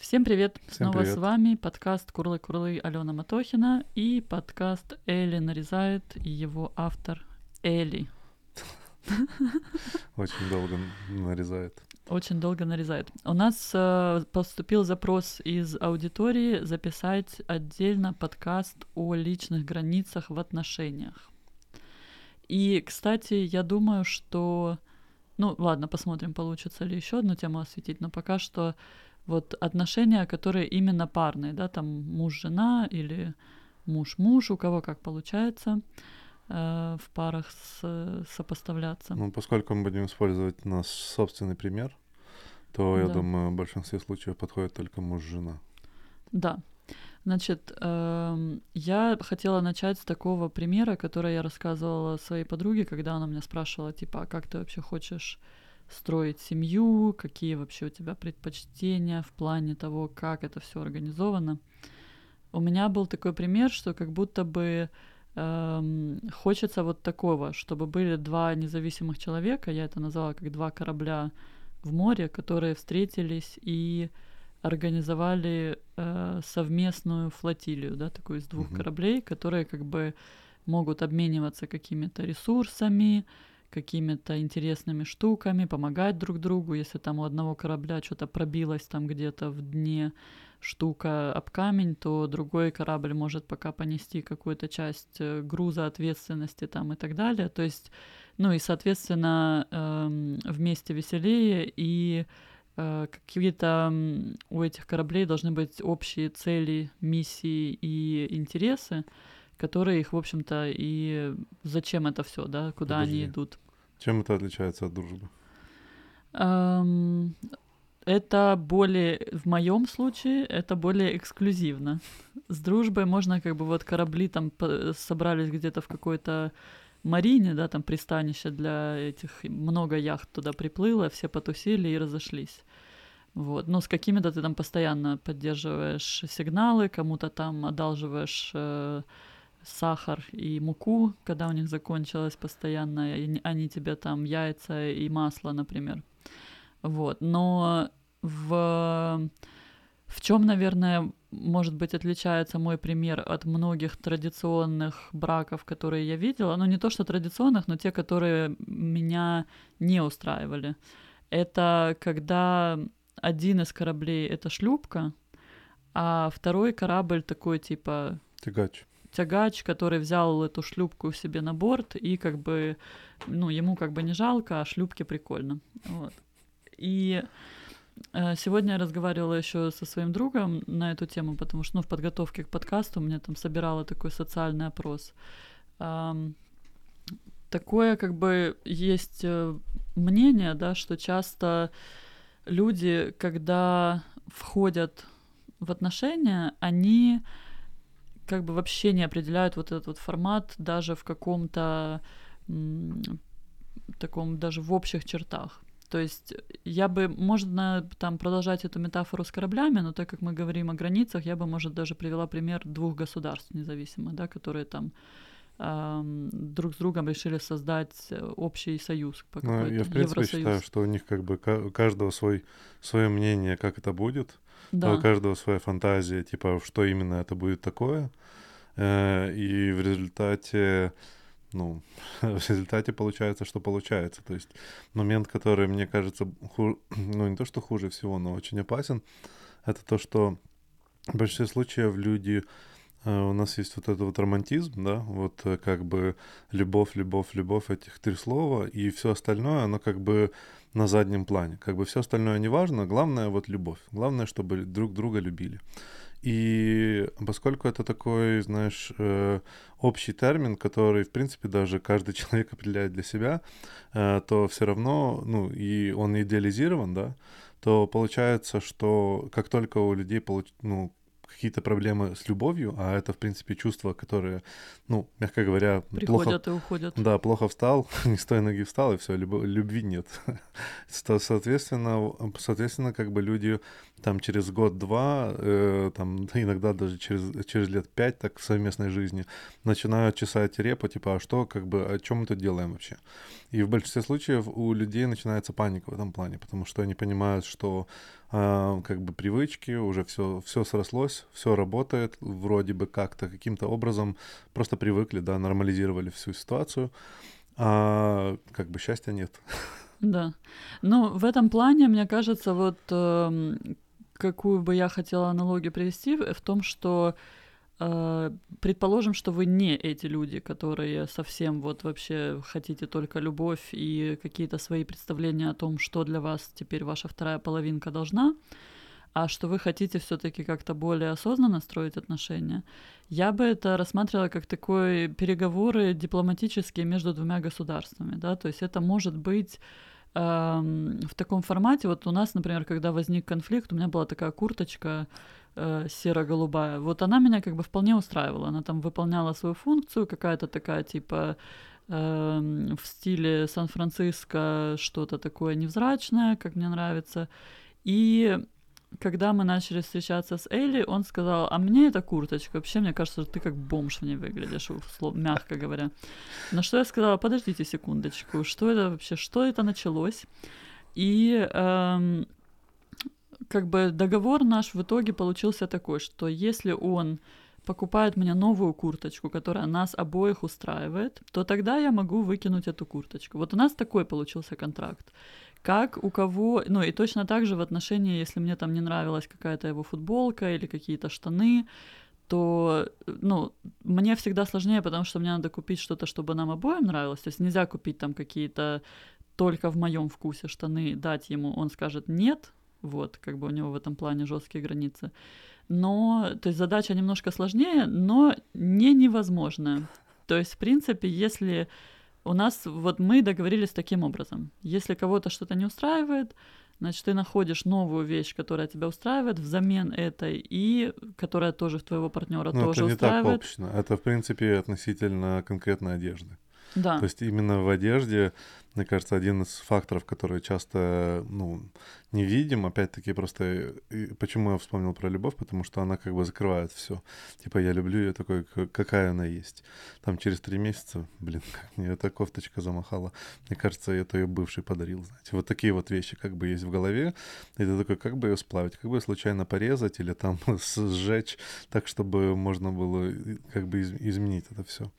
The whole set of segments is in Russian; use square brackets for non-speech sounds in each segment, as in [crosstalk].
Всем привет! Всем Снова привет. с вами подкаст Курлы-Курлы Алена Матохина и подкаст Эли нарезает и его автор Эли. [laughs] Очень долго нарезает. Очень долго нарезает. У нас э, поступил запрос из аудитории записать отдельно подкаст о личных границах в отношениях. И, кстати, я думаю, что... Ну, ладно, посмотрим, получится ли еще одну тему осветить, но пока что вот отношения, которые именно парные, да, там муж-жена или муж-муж, у кого как получается э, в парах с- сопоставляться. Ну, поскольку мы будем использовать наш собственный пример, то, я Да. думаю, в большинстве случаев подходит только муж-жена. Да. Значит, эм, я хотела начать с такого примера, который я рассказывала своей подруге, когда она меня спрашивала, типа, а как ты вообще хочешь строить семью, какие вообще у тебя предпочтения в плане того, как это все организовано. У меня был такой пример, что как будто бы эм, хочется вот такого, чтобы были два независимых человека, я это назвала как два корабля в море, которые встретились и организовали э, совместную флотилию, да, такую из двух Мгм. кораблей, которые как бы могут обмениваться какими-то ресурсами, какими-то интересными штуками, помогать друг другу. Если там у одного корабля что-то пробилось там где-то в дне штука об камень, то другой корабль может пока понести какую-то часть э, груза ответственности там и так далее. То есть, ну и, соответственно, эм, вместе веселее и э, какие-то у этих кораблей должны быть общие цели, миссии и интересы, которые их, в общем-то, и зачем это все, да, куда они Подожди. идут. Чем это отличается от дружбы? Эм, Это более, в моем случае, это более эксклюзивно. С дружбой можно как бы вот корабли там собрались где-то в какой-то марине, да, там пристанище для этих, много яхт туда приплыло, все потусили и разошлись. Вот. Но с какими-то ты там постоянно поддерживаешь сигналы, кому-то там одалживаешь э, сахар и муку, когда у них закончилось постоянно, они тебе там яйца и масло, например. Вот. Но в, в чем, наверное, может быть, отличается мой пример от многих традиционных браков, которые я видела, ну не то что традиционных, но те, которые меня не устраивали. Это когда один из кораблей это шлюпка, а второй корабль такой типа Тягач. Тягач, который взял эту шлюпку себе на борт, и как бы, ну, ему как бы не жалко, а шлюпке прикольно. Вот. И э, сегодня я разговаривала еще со своим другом на эту тему, потому что, ну, в подготовке к подкасту мне там собирала такой социальный опрос. Такое как бы есть э, мнение, да, что часто люди, когда входят в отношения, они как бы вообще не определяют вот этот вот формат даже в каком-то таком, даже в общих чертах. То есть я бы, можно там продолжать эту метафору с кораблями, но так как мы говорим о границах, я бы, может, даже привела пример двух государств независимых, да, которые там ам, друг с другом решили создать э, общий союз. Ну, я, в принципе, Евросоюз. считаю, что у них как бы каждого свой, свое мнение, как это будет. Да. У каждого своя фантазия, типа, что именно это будет такое. Э, И в результате, ну, [laughs] в результате получается, что получается. То есть момент, который, мне кажется, ху- [clears throat] ну, не то, что хуже всего, но очень опасен, это то, что в большинстве случаев люди э, у нас есть вот этот вот романтизм, да, вот э, как бы любовь, любовь, любовь, этих три слова, и все остальное, оно как бы на заднем плане. Как бы все остальное не важно, главное вот любовь. Главное, чтобы друг друга любили. И поскольку это такой, знаешь, э, общий термин, который, в принципе, даже каждый [laughs] человек определяет для себя, э, то все равно, ну, и он идеализирован, да, то получается, что как только у людей получ... ну, какие-то проблемы с любовью, а это, в принципе, чувства, которые, ну, мягко говоря, плохо, Приходят и уходят. да, плохо встал, [laughs] не с той ноги встал, и все, любви нет. [laughs] Со- Соответственно, соответственно, как бы люди там через год-два, э, там да, иногда даже через, через лет пять так в совместной жизни начинают чесать репу, типа, а что, как бы, о чем мы тут делаем вообще? И в большинстве случаев у людей начинается паника в этом плане, потому что они понимают, что а, как бы привычки, уже все, все срослось, все работает, вроде бы как-то, каким-то образом просто привыкли, да, нормализировали всю ситуацию, а как бы счастья нет. Да. Ну, в этом плане, мне кажется, вот э, какую бы я хотела аналогию привести, в том, что предположим, что вы не эти люди, которые совсем вот вообще хотите только любовь и какие-то свои представления о том, что для вас теперь ваша вторая половинка должна, а что вы хотите все-таки как-то более осознанно строить отношения, я бы это рассматривала как такой переговоры дипломатические между двумя государствами, да, то есть это может быть в таком формате. Вот у нас, например, когда возник конфликт, у меня была такая курточка э, серо-голубая. Вот она меня как бы вполне устраивала. Она там выполняла свою функцию, какая-то такая типа э, в стиле Сан-Франциско, что-то такое невзрачное, как мне нравится. И когда мы начали встречаться с Элли, он сказал, а мне эта курточка, вообще, мне кажется, ты как бомж в ней выглядишь, мягко говоря. На что я сказала, подождите секундочку, что это вообще, что это началось? И эм, как бы договор наш в итоге получился такой, что если он покупает мне новую курточку, которая нас обоих устраивает, то тогда я могу выкинуть эту курточку. Вот у нас такой получился контракт как у кого, ну и точно так же в отношении, если мне там не нравилась какая-то его футболка или какие-то штаны, то, ну, мне всегда сложнее, потому что мне надо купить что-то, чтобы нам обоим нравилось. То есть нельзя купить там какие-то только в моем вкусе штаны, дать ему, он скажет нет, вот, как бы у него в этом плане жесткие границы. Но, то есть задача немножко сложнее, но не невозможная. То есть, в принципе, если у нас вот мы договорились таким образом. Если кого-то что-то не устраивает, значит, ты находишь новую вещь, которая тебя устраивает взамен этой, и которая тоже твоего партнера Но тоже это не устраивает. так общно. Это, в принципе, относительно конкретной одежды. Да. То есть именно в одежде, мне кажется, один из факторов, который часто, ну, не видим, опять-таки просто, почему я вспомнил про любовь, потому что она как бы закрывает все. Типа я люблю ее такой, какая она есть. Там через три месяца, блин, [laughs] как мне эта кофточка замахала. Мне кажется, это ее бывший подарил, знаете. Вот такие вот вещи как бы есть в голове. И ты такой, как бы ее сплавить, как бы ее случайно порезать или там [laughs] сжечь, так, чтобы можно было как бы изменить это все.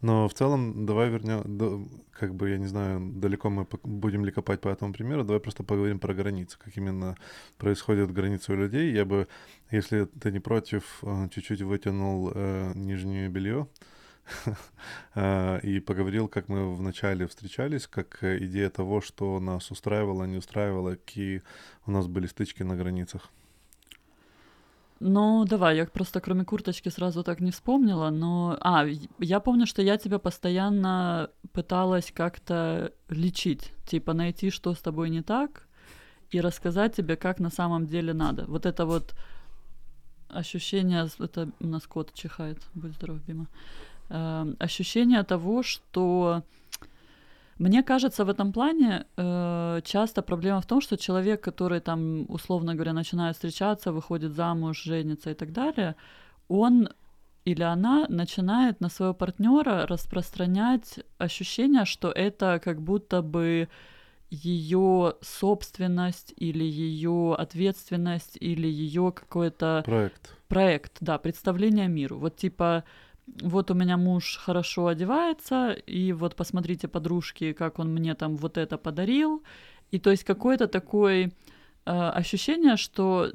Но в целом давай вернем, как бы, я не знаю, далеко мы будем ли копать по этому примеру, давай просто поговорим про границы, как именно происходят границы у людей. Я бы, если ты не против, э, чуть-чуть вытянул э, нижнее белье [laughs] э, и поговорил, как мы вначале встречались, как идея того, что нас устраивало, не устраивало, какие у нас были стычки на границах. Ну, давай, я просто кроме курточки сразу так не вспомнила, но... А, я помню, что я тебя постоянно пыталась как-то лечить, типа найти, что с тобой не так, и рассказать тебе, как на самом деле надо. Вот это вот ощущение... Это у нас кот чихает, будь здоров, Бима. Э, ощущение того, что мне кажется, в этом плане э, часто проблема в том, что человек, который там, условно говоря, начинает встречаться, выходит замуж, женится и так далее, он или она начинает на своего партнера распространять ощущение, что это как будто бы ее собственность или ее ответственность или ее какой-то проект. Проект, да, представление миру. Вот типа вот у меня муж хорошо одевается, и вот посмотрите, подружки, как он мне там вот это подарил. И то есть какое-то такое э, ощущение, что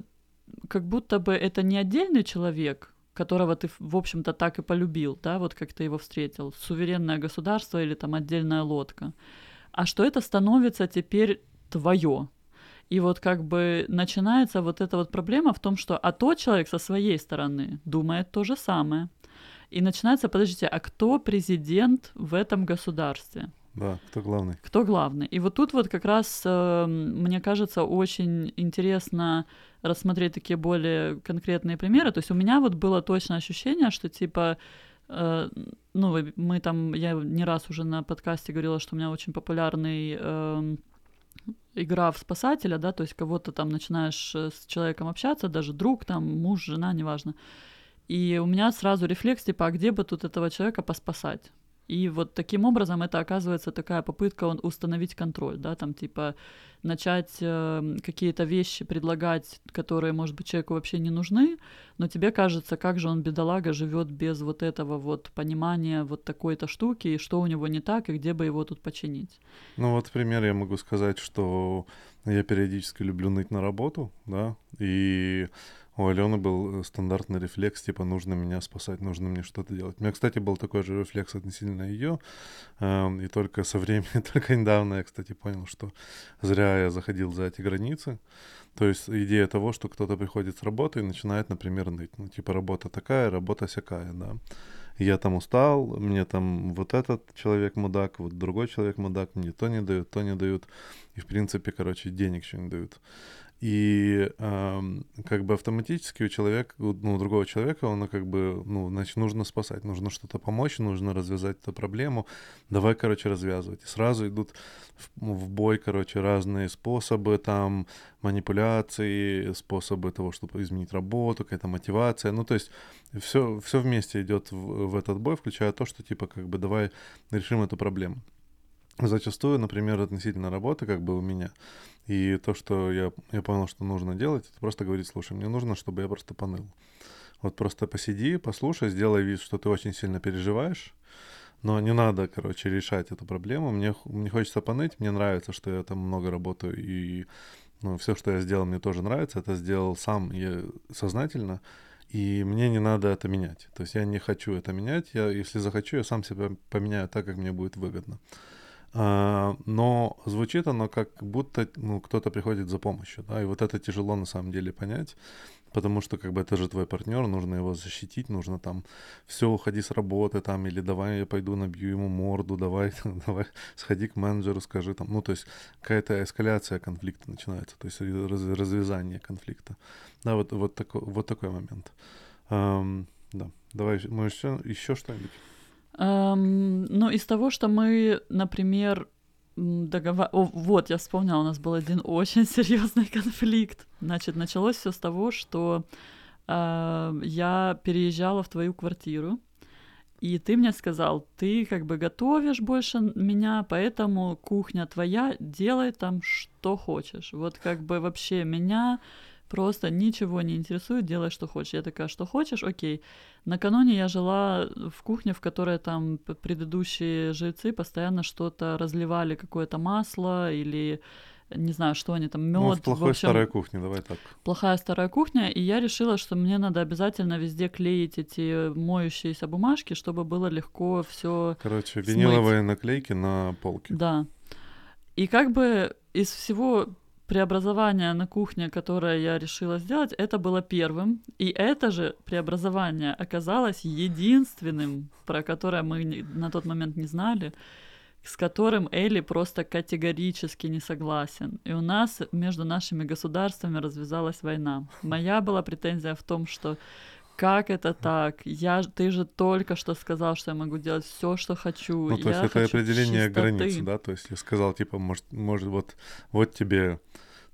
как будто бы это не отдельный человек, которого ты, в общем-то, так и полюбил, да, вот как ты его встретил, суверенное государство или там отдельная лодка, а что это становится теперь твое. И вот как бы начинается вот эта вот проблема в том, что а тот человек со своей стороны думает то же самое. И начинается, подождите, а кто президент в этом государстве? Да, кто главный? Кто главный? И вот тут вот как раз, э, мне кажется, очень интересно рассмотреть такие более конкретные примеры. То есть у меня вот было точно ощущение, что типа э, ну, мы там, я не раз уже на подкасте говорила, что у меня очень популярный э, игра в спасателя, да, то есть кого-то там начинаешь э, с человеком общаться, даже друг, там, муж, жена, неважно. И у меня сразу рефлекс, типа, а где бы тут этого человека поспасать? И вот таким образом это оказывается такая попытка установить контроль, да, там типа начать э, какие-то вещи предлагать, которые, может быть, человеку вообще не нужны, но тебе кажется, как же он, бедолага, живет без вот этого вот понимания вот такой-то штуки, и что у него не так, и где бы его тут починить. Ну вот, пример я могу сказать, что я периодически люблю ныть на работу, да, и у Алены был э, стандартный рефлекс, типа, нужно меня спасать, нужно мне что-то делать. У меня, кстати, был такой же рефлекс относительно ее, и только со временем, [laughs] только недавно я, кстати, понял, что зря я заходил за эти границы. То есть идея того, что кто-то приходит с работы и начинает, например, ныть. Ну, типа, работа такая, работа всякая, да. Я там устал, мне там вот этот человек мудак, вот другой человек мудак, мне то не дают, то не дают. И, в принципе, короче, денег еще не дают. И э, как бы автоматически у человека, ну, у другого человека, он как бы, ну, значит, нужно спасать, нужно что-то помочь, нужно развязать эту проблему. Давай, короче, развязывать. И сразу идут в, в бой, короче, разные способы, там, манипуляции, способы того, чтобы изменить работу, какая-то мотивация. Ну, то есть все, все вместе идет в, в этот бой, включая то, что, типа, как бы, давай решим эту проблему. Зачастую, например, относительно работы, как бы у меня, и то, что я, я понял, что нужно делать, это просто говорить, слушай, мне нужно, чтобы я просто поныл. Вот просто посиди, послушай, сделай вид, что ты очень сильно переживаешь, но не надо, короче, решать эту проблему. Мне, мне хочется поныть, мне нравится, что я там много работаю, и ну, все, что я сделал, мне тоже нравится. Это сделал сам я сознательно, и мне не надо это менять. То есть я не хочу это менять. Я, если захочу, я сам себя поменяю так, как мне будет выгодно. А, но звучит оно как будто ну, кто-то приходит за помощью, да, и вот это тяжело на самом деле понять, потому что как бы это же твой партнер, нужно его защитить, нужно там все, уходи с работы там, или давай я пойду набью ему морду, давай, [laughs] давай сходи к менеджеру, скажи там, ну то есть какая-то эскаляция конфликта начинается, то есть раз, развязание конфликта, да, вот, вот, такой, вот такой момент. Um, да, давай, может, еще, еще что-нибудь? Эм, ну, из того, что мы, например, договор... Вот, я вспомнила, у нас был один [laughs] очень серьезный конфликт. Значит, началось все с того, что э, я переезжала в твою квартиру, и ты мне сказал, ты как бы готовишь больше меня, поэтому кухня твоя, делай там что хочешь. Вот как бы вообще меня просто ничего не интересует, делай, что хочешь. Я такая, что хочешь, окей. Накануне я жила в кухне, в которой там предыдущие жильцы постоянно что-то разливали, какое-то масло или не знаю, что они там, мед. Ну, в плохой в общем, старой кухне, давай так. Плохая старая кухня, и я решила, что мне надо обязательно везде клеить эти моющиеся бумажки, чтобы было легко все. Короче, виниловые смыть. наклейки на полке. Да. И как бы из всего преобразование на кухне, которое я решила сделать, это было первым. И это же преобразование оказалось единственным, про которое мы на тот момент не знали, с которым Элли просто категорически не согласен. И у нас между нашими государствами развязалась война. Моя была претензия в том, что как это так? Я, ты же только что сказал, что я могу делать все, что хочу. Ну, то я есть это определение чистоты. границ, да? То есть я сказал, типа, может, может вот, вот тебе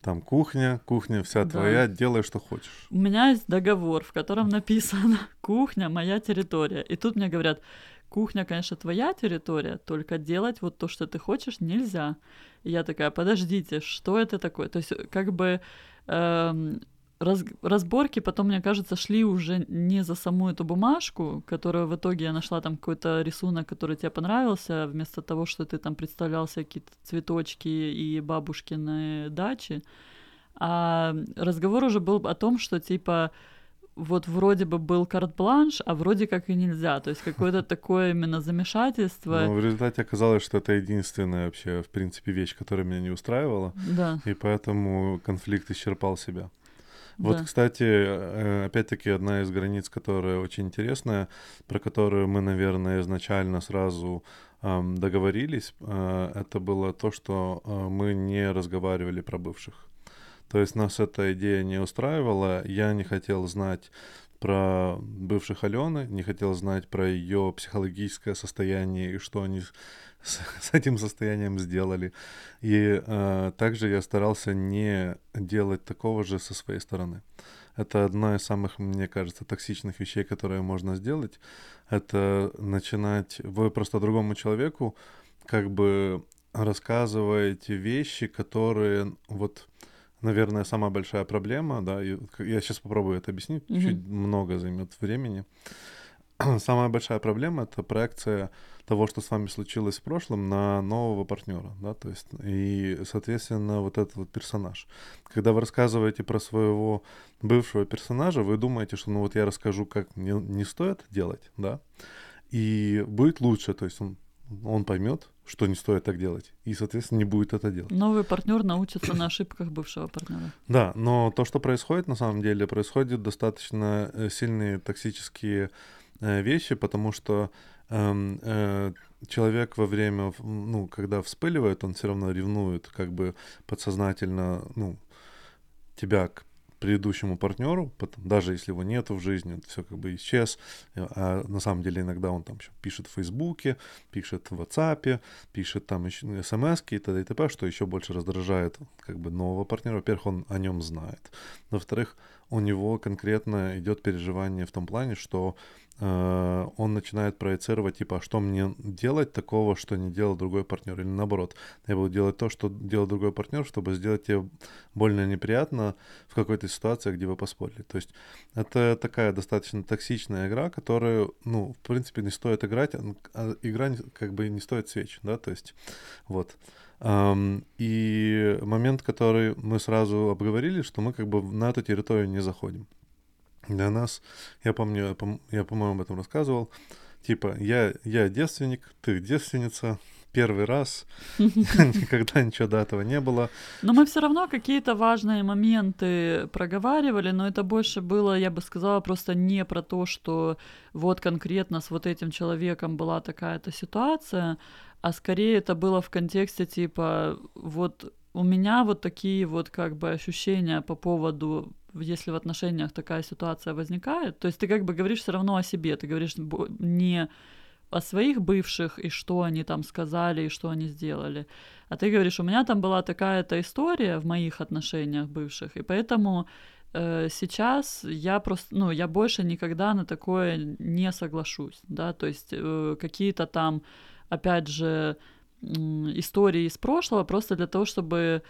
там кухня, кухня вся да. твоя, делай, что хочешь. У меня есть договор, в котором написано [laughs] «Кухня — моя территория». И тут мне говорят, кухня, конечно, твоя территория, только делать вот то, что ты хочешь, нельзя. И я такая, подождите, что это такое? То есть как бы эм, раз, разборки потом, мне кажется, шли уже не за саму эту бумажку, которую в итоге я нашла там какой-то рисунок, который тебе понравился, вместо того, что ты там представлялся какие-то цветочки и бабушкины дачи. А разговор уже был о том, что типа вот вроде бы был карт-бланш, а вроде как и нельзя. То есть какое-то [laughs] такое именно замешательство. Но в результате оказалось, что это единственная вообще, в принципе, вещь, которая меня не устраивала. Да. И поэтому конфликт исчерпал себя. Вот, да. кстати, э, опять-таки одна из границ, которая очень интересная, про которую мы, наверное, изначально сразу договорились, э, это было то, что э, мы не разговаривали про бывших. То есть нас эта идея не устраивала, я не хотел знать про бывших Алены, не хотел знать про ее психологическое состояние и что они с, с этим состоянием сделали. И э, также я старался не делать такого же со своей стороны. это одна из самых, мне кажется, токсичных вещей, которые можно сделать. Это начинать... Вы просто другому человеку как бы рассказываете вещи, которые вот наверное, самая большая проблема, да, и я сейчас попробую это объяснить, mm-hmm. чуть много займет времени. [clears throat] самая большая проблема это проекция того, что с вами случилось в прошлом, на нового партнера, да, то есть и, соответственно, вот этот вот персонаж. Когда вы рассказываете про своего бывшего персонажа, вы думаете, что ну вот я расскажу, как не, не стоит делать, да, и будет лучше, то есть он, он поймет, что не стоит так делать, и, соответственно, не будет это делать. Новый партнер научится на ошибках бывшего партнера. [clears throat] Да, но то, что происходит на самом деле, происходит достаточно э, сильные токсические вещи, потому что эм, э, человек во время, ну, когда вспыливает, он все равно ревнует, как бы подсознательно, ну, тебя к предыдущему партнеру, даже если его нету в жизни, все как бы исчез. А на самом деле иногда он там пишет в Фейсбуке, пишет в WhatsApp, пишет там еще смс и т.д. и т.п., что еще больше раздражает как бы нового партнера. Во-первых, он о нем знает. Во-вторых, у него конкретно идет переживание в том плане, что Э, он начинает проецировать, типа, а что мне делать такого, что не делал другой партнер, или наоборот, я буду делать то, что делал другой партнер, чтобы сделать тебе больно неприятно в какой-то ситуации, где вы поспорили. То есть это такая достаточно токсичная игра, которую, ну, в принципе, не стоит играть, а, а игра как бы не стоит свеч, да, то есть вот. Um, и момент, который мы сразу обговорили, что мы как бы на эту территорию не заходим. Для нас, я помню, я, по-моему, об этом рассказывал, типа, я, я девственник, ты девственница, первый раз, [laughs] [laughs] никогда ничего до этого не было. Но мы все равно какие-то важные моменты проговаривали, но это больше было, я бы сказала, просто не про то, что вот конкретно с вот этим человеком была такая-то ситуация, а скорее это было в контексте типа вот у меня вот такие вот как бы ощущения по поводу если в отношениях такая ситуация возникает, то есть ты как бы говоришь все равно о себе, ты говоришь не о своих бывших и что они там сказали и что они сделали, а ты говоришь, у меня там была такая-то история в моих отношениях бывших, и поэтому э, сейчас я просто, ну, я больше никогда на такое не соглашусь, да, то есть э, какие-то там, опять же, э, истории из прошлого просто для того, чтобы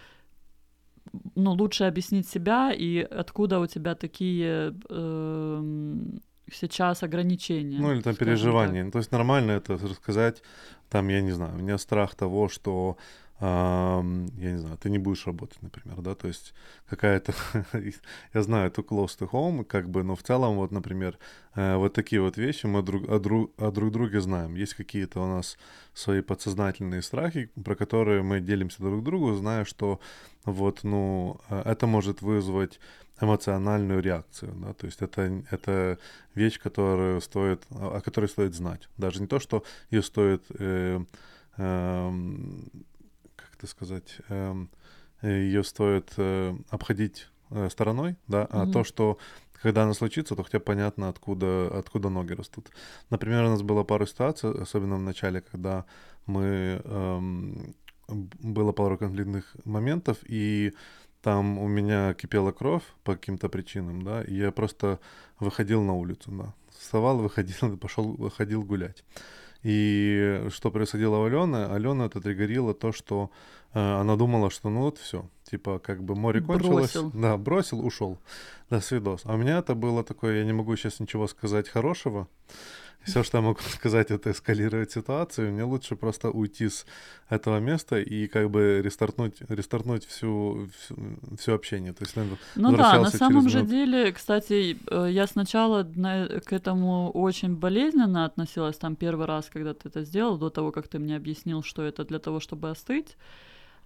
ну, лучше объяснить себя и откуда у тебя такие э, сейчас ограничения. Ну, или там переживания. Так. То есть нормально это рассказать, там, я не знаю, у меня страх того, что я не знаю, ты не будешь работать, например, да, то есть какая-то, [laughs] я знаю, это close to home, как бы, но в целом, вот, например, э, вот такие вот вещи мы друг, о, друг, о друг друге знаем. Есть какие-то у нас свои подсознательные страхи, про которые мы делимся друг другу, зная, что вот, ну, э, это может вызвать эмоциональную реакцию, да, то есть это, это вещь, которую стоит, о которой стоит знать. Даже не то, что ее стоит э, э, это сказать, эм, ее стоит э, обходить э, стороной, да, а mm-hmm. то, что когда она случится, то хотя понятно, откуда, откуда ноги растут. Например, у нас было пару ситуаций, особенно в начале, когда мы... Эм, было пару конфликтных моментов, и там у меня кипела кровь по каким-то причинам, да, и я просто выходил на улицу, да. Вставал, [laughs] выходил, пошел, выходил гулять. И что происходило у Алены? Алена это триггерило то, что э, она думала, что ну вот все, типа как бы море кончилось. Бросил. Да, бросил, ушел. До свидос. А у меня это было такое, я не могу сейчас ничего сказать хорошего. Все, что я могу [laughs] сказать, это эскалировать ситуацию. Мне лучше просто уйти с этого места и как бы рестартнуть, рестартнуть всю, всю, всю общение. То есть, наверное, ну да, на самом же деле, кстати, э, я сначала к этому очень болезненно относилась там первый раз, когда ты это сделал, до того, как ты мне объяснил, что это для того, чтобы остыть.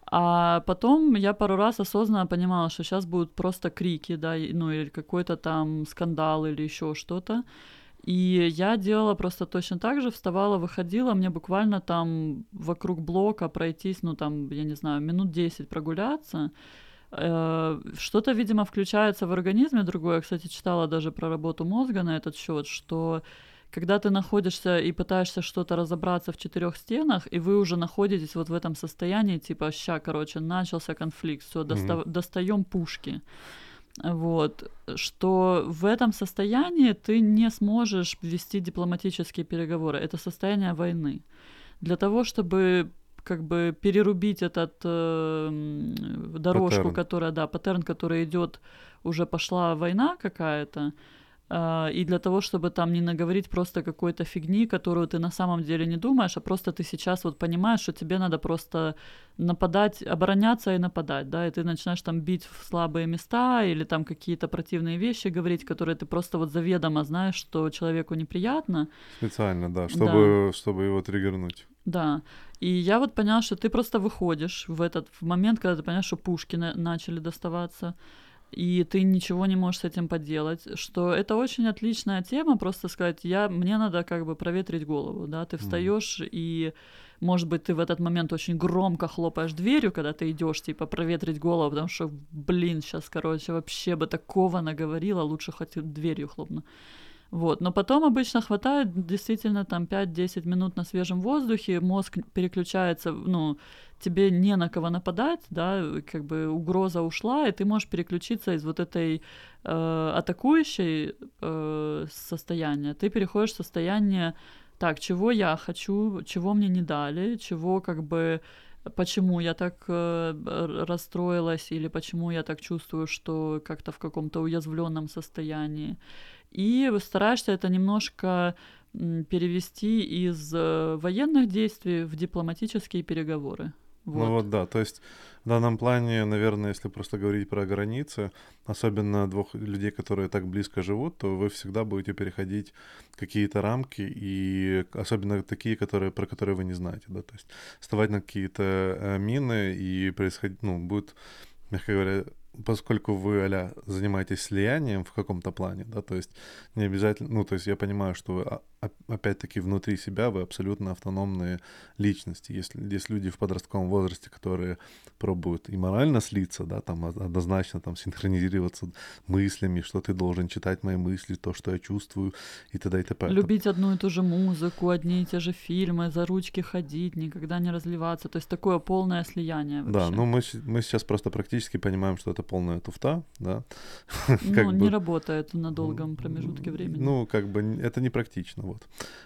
А потом я пару раз осознанно понимала, что сейчас будут просто крики, да, ну или какой-то там скандал или еще что-то. И я делала просто точно так же, вставала, выходила, мне буквально там вокруг блока пройтись, ну там, я не знаю, минут 10 прогуляться. Э, что-то, видимо, включается в организме другое. Я, кстати, читала даже про работу мозга на этот счет, что когда ты находишься и пытаешься что-то разобраться в четырех стенах, и вы уже находитесь вот в этом состоянии, типа, ща, короче, начался конфликт, все, доста- mm-hmm. достаем пушки вот, что в этом состоянии ты не сможешь вести дипломатические переговоры. Это состояние войны. Для того, чтобы как бы перерубить этот э, дорожку, паттерн. которая, да, паттерн, который идет, уже пошла война какая-то, и для того, чтобы там не наговорить просто какой-то фигни, которую ты на самом деле не думаешь, а просто ты сейчас вот понимаешь, что тебе надо просто нападать, обороняться и нападать, да, и ты начинаешь там бить в слабые места или там какие-то противные вещи говорить, которые ты просто вот заведомо знаешь, что человеку неприятно. Специально, да, чтобы, да. чтобы его триггернуть. Да. И я вот поняла, что ты просто выходишь в этот в момент, когда ты понимаешь, что пушки на- начали доставаться, и ты ничего не можешь с этим поделать, что это очень отличная тема, просто сказать, я, мне надо как бы проветрить голову, да, ты встаешь mm. и, может быть, ты в этот момент очень громко хлопаешь дверью, когда ты идешь, типа, проветрить голову, потому что, блин, сейчас, короче, вообще бы такого наговорила, лучше хоть дверью хлопну. Вот. Но потом обычно хватает действительно там 5-10 минут на свежем воздухе, мозг переключается, ну, тебе не на кого нападать, да, как бы угроза ушла, и ты можешь переключиться из вот этой э, атакующей э, состояния, ты переходишь в состояние, так, чего я хочу, чего мне не дали, чего как бы почему я так э, расстроилась или почему я так чувствую, что как-то в каком-то уязвленном состоянии и стараешься это немножко перевести из э, военных действий в дипломатические переговоры. Вот. Ну вот да, то есть в данном плане, наверное, если просто говорить про границы, особенно двух людей, которые так близко живут, то вы всегда будете переходить какие-то рамки, и особенно такие, которые, про которые вы не знаете, да, то есть вставать на какие-то э, мины и происходить, ну, будет, мягко говоря, поскольку вы, а занимаетесь слиянием в каком-то плане, да, то есть не обязательно, ну, то есть я понимаю, что вы, а, опять-таки, внутри себя вы абсолютно автономные личности. Если есть люди в подростковом возрасте, которые пробуют и морально слиться, да, там однозначно там синхронизироваться мыслями, что ты должен читать мои мысли, то, что я чувствую, и т.д. и т.п. Любить одну и ту же музыку, одни и те же фильмы, за ручки ходить, никогда не разливаться. То есть такое полное слияние вообще. Да, ну мы, мы сейчас просто практически понимаем, что это полная туфта, да. [laughs] Ну, не работает на долгом промежутке времени. Ну, как бы это не практично, вот.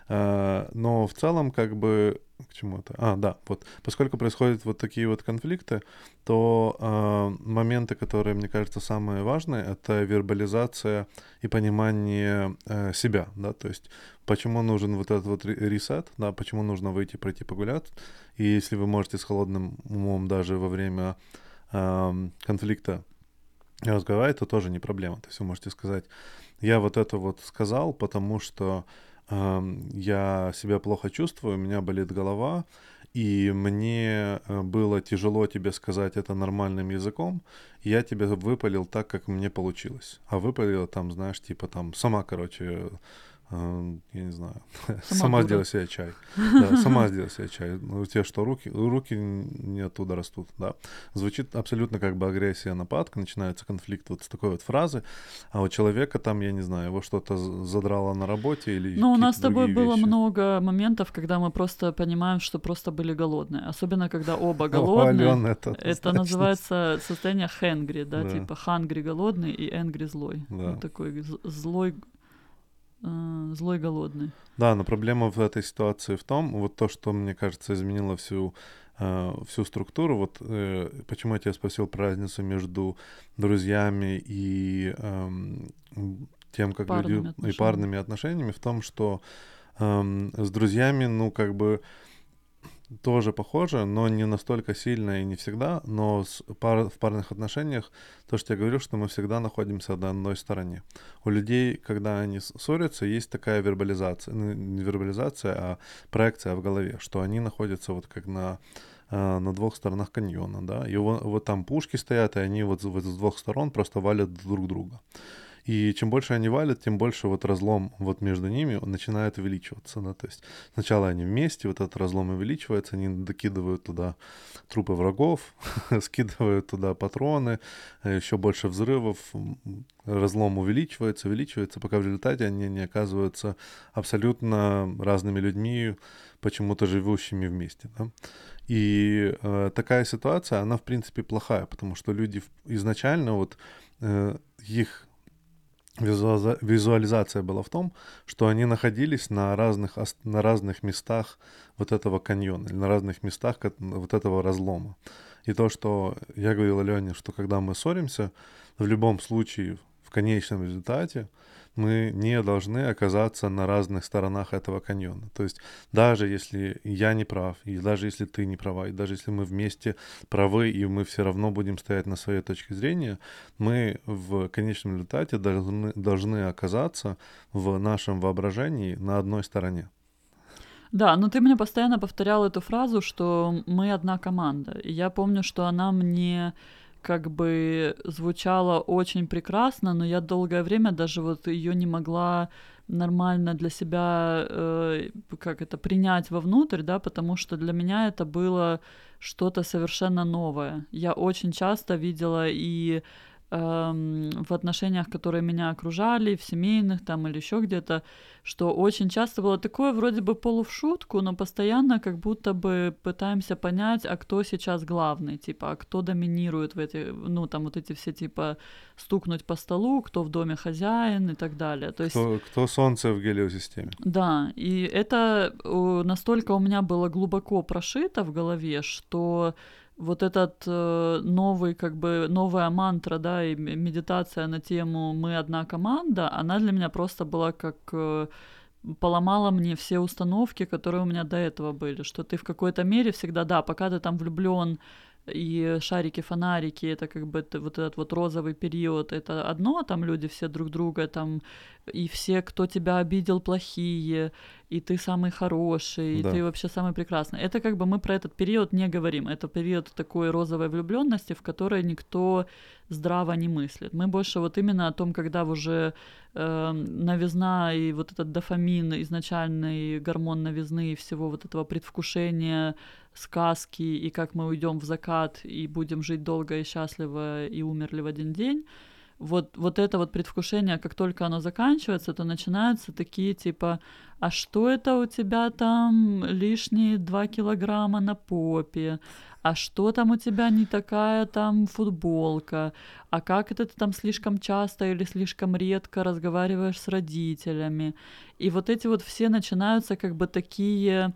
А, но в целом, как бы, к чему это? А, да, вот, поскольку происходят вот такие вот конфликты, то э, моменты, которые, мне кажется, самые важные, это вербализация и понимание э, себя, да, то есть почему нужен вот этот вот ресет, да, почему нужно выйти, пройти погулять, и если вы можете с холодным умом даже во время конфликта разговаривать, то тоже не проблема, то есть вы можете сказать, я вот это вот сказал, потому что я себя плохо чувствую, у меня болит голова, и мне э, было тяжело тебе сказать это нормальным языком, я тебе выпалил так, как мне получилось. А выпалил там, знаешь, типа там сама, короче, я не знаю, [laughs] сама, сама сделай себе чай. Да, сама сделай себе чай. Ну, у тебя что, руки, руки не оттуда растут, да. Звучит абсолютно как бы агрессия, нападка, начинается конфликт вот с такой вот фразы, а у человека там, я не знаю, его что-то задрало на работе или Ну, у нас с тобой было вещи. много моментов, когда мы просто понимаем, что просто были голодные. Особенно, когда оба [laughs] голодные. О, это, это называется состояние хэнгри, да, да, типа хангри голодный и энгри злой. Да. Такой злой э, злой голодный. Да, но проблема в этой ситуации в том, вот то, что, мне кажется, изменило всю э, всю структуру. Вот э, почему я тебя спросил про разницу между друзьями и э, тем, как парными люди отношениями. и парными отношениями, в том, что э, с друзьями, ну, как бы тоже похоже, но не настолько сильно и не всегда. Но с пар, в парных отношениях, то, что я говорю, что мы всегда находимся на одной стороне. У людей, когда они ссорятся, есть такая вербализация, ну, не вербализация, а проекция в голове, что они находятся вот как на э, на двух сторонах каньона, да, и вот, вот там пушки стоят, и они вот, вот с двух сторон просто валят друг друга. И чем больше они валят, тем больше вот разлом вот между ними начинает увеличиваться. Да? То есть сначала они вместе, вот этот разлом увеличивается, они докидывают туда трупы врагов, [laughs] скидывают туда патроны, еще больше взрывов, разлом увеличивается, увеличивается, пока в результате они не оказываются абсолютно разными людьми, почему-то живущими вместе. Да? И э, такая ситуация, она в принципе плохая, потому что люди изначально вот э, их визуализация была в том, что они находились на разных, на разных местах вот этого каньона, или на разных местах вот этого разлома. И то, что я говорил Алене, что когда мы ссоримся, в любом случае, в конечном результате, мы не должны оказаться на разных сторонах этого каньона. То есть даже если я не прав, и даже если ты не права, и даже если мы вместе правы, и мы все равно будем стоять на своей точке зрения, мы в конечном результате должны, должны оказаться в нашем воображении на одной стороне. Да, но ты мне постоянно повторял эту фразу, что мы одна команда. И я помню, что она мне как бы звучала очень прекрасно, но я долгое время даже вот ее не могла нормально для себя, э, как это, принять вовнутрь, да, потому что для меня это было что-то совершенно новое. Я очень часто видела и в отношениях, которые меня окружали, в семейных там или еще где-то, что очень часто было такое вроде бы полу в шутку, но постоянно как будто бы пытаемся понять, а кто сейчас главный, типа, а кто доминирует в эти, ну там вот эти все типа стукнуть по столу, кто в доме хозяин и так далее. То есть, кто, кто солнце в гелиосистеме. Да, и это настолько у меня было глубоко прошито в голове, что вот этот э, новый, как бы, новая мантра, да, и медитация на тему «мы одна команда», она для меня просто была как э, поломала мне все установки, которые у меня до этого были, что ты в какой-то мере всегда, да, пока ты там влюблен и шарики-фонарики, это как бы это, вот этот вот розовый период, это одно, там люди все друг друга там, и все, кто тебя обидел, плохие, и ты самый хороший, да. и ты вообще самый прекрасный. Это как бы мы про этот период не говорим. Это период такой розовой влюбленности, в которой никто здраво не мыслит. Мы больше вот именно о том, когда уже э, новизна и вот этот дофамин, изначальный гормон новизны и всего вот этого предвкушения сказки, и как мы уйдем в закат и будем жить долго и счастливо и умерли в один день вот, вот это вот предвкушение, как только оно заканчивается, то начинаются такие типа, а что это у тебя там лишние два килограмма на попе? А что там у тебя не такая там футболка? А как это ты там слишком часто или слишком редко разговариваешь с родителями? И вот эти вот все начинаются как бы такие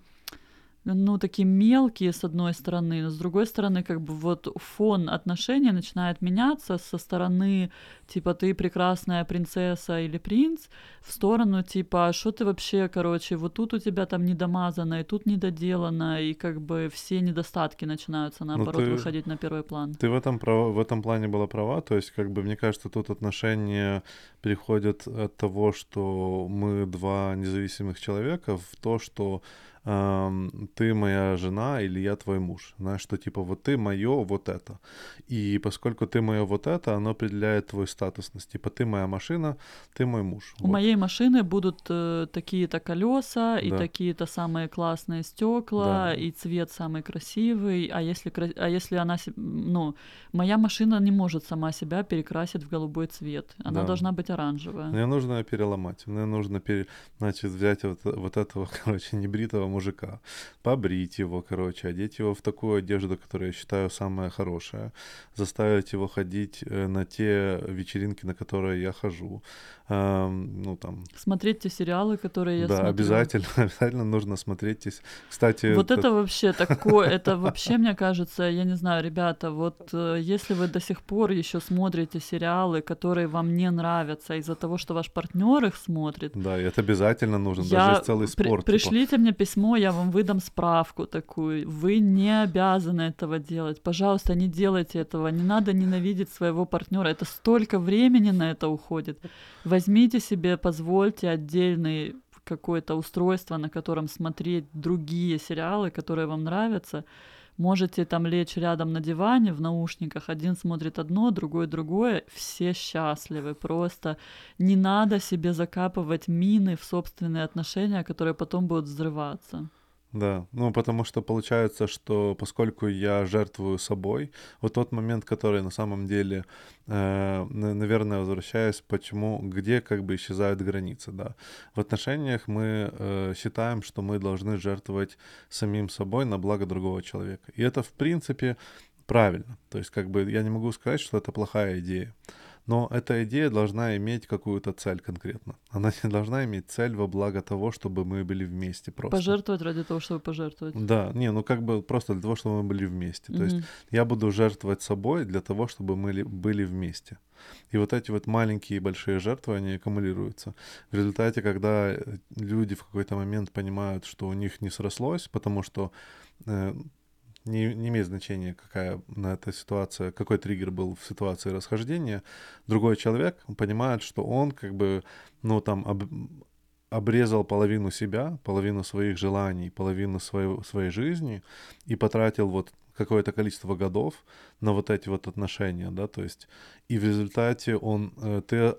ну, такие мелкие, с одной стороны, но с другой стороны, как бы вот фон отношений начинает меняться со стороны, типа, ты прекрасная принцесса или принц, в сторону, типа, а что ты вообще, короче, вот тут у тебя там недомазано, и тут недоделано, и как бы все недостатки начинаются, ну, наоборот, ты, выходить на первый план. Ты в этом, прав, в этом плане была права, то есть, как бы, мне кажется, тут отношения переходят от того, что мы два независимых человека, в то, что ты моя жена или я твой муж. Знаешь, что типа вот ты мое вот это. И поскольку ты мое вот это, оно определяет твой статусность. Типа ты моя машина, ты мой муж. У вот. моей машины будут э, такие-то колеса и такие-то самые классные стекла да. и цвет самый красивый. А если, а если она, ну, моя машина не может сама себя перекрасить в голубой цвет. Она да. должна быть оранжевая. Мне нужно ее переломать. Мне нужно, пере... значит, взять вот, вот этого, [laughs] короче, небритого мужика, побрить его, короче, одеть его в такую одежду, которую я считаю самая хорошая, заставить его ходить э, на те вечеринки, на которые я хожу, эм, ну там... Смотреть те сериалы, которые я да, смотрю. обязательно, [laughs] обязательно нужно смотреть. Кстати... Вот это, это вообще такое, это вообще, мне кажется, я не знаю, ребята, вот э, если вы до сих пор еще смотрите сериалы, которые вам не нравятся из-за того, что ваш партнер их смотрит. Да, и это обязательно нужно, я... даже целый спорт. При, типа... Пришлите мне письмо письмо, я вам выдам справку такую. Вы не обязаны этого делать. Пожалуйста, не делайте этого. Не надо ненавидеть своего партнера. Это столько времени на это уходит. Возьмите себе, позвольте отдельный какое-то устройство, на котором смотреть другие сериалы, которые вам нравятся. Можете там лечь рядом на диване в наушниках, один смотрит одно, другой другое, все счастливы. Просто не надо себе закапывать мины в собственные отношения, которые потом будут взрываться. Да, ну потому что получается, что поскольку я жертвую собой, вот тот момент, который на самом деле, э, наверное, возвращаясь, почему, где как бы исчезают границы, да. В отношениях мы э, считаем, что мы должны жертвовать самим собой на благо другого человека. И это, в принципе, правильно. То есть как бы я не могу сказать, что это плохая идея. Но эта идея должна иметь какую-то цель конкретно. Она не должна иметь цель во благо того, чтобы мы были вместе просто. Пожертвовать ради того, чтобы пожертвовать. Да, не, ну как бы просто для того, чтобы мы были вместе. То есть я буду жертвовать собой для того, чтобы мы были вместе. И вот эти вот маленькие и большие жертвы, они аккумулируются. В результате, когда люди в какой-то момент понимают, что у них не срослось, потому что э, не, не имеет значения, какая на эта ситуация, какой триггер был в ситуации расхождения, другой человек понимает, что он как бы, ну, там, об, обрезал половину себя, половину своих желаний, половину своего, своей жизни и потратил вот какое-то количество годов на вот эти вот отношения, да, то есть, и в результате он, э, ты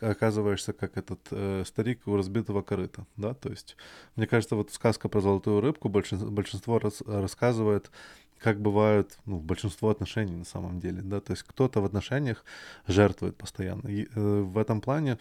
оказываешься как этот э, старик у разбитого корыта, да, то есть, мне кажется, вот сказка про золотую рыбку большинство, большинство рас, рассказывает, как бывают, ну, большинство отношений на самом деле, да, то есть кто-то в отношениях жертвует постоянно. И, э, в этом плане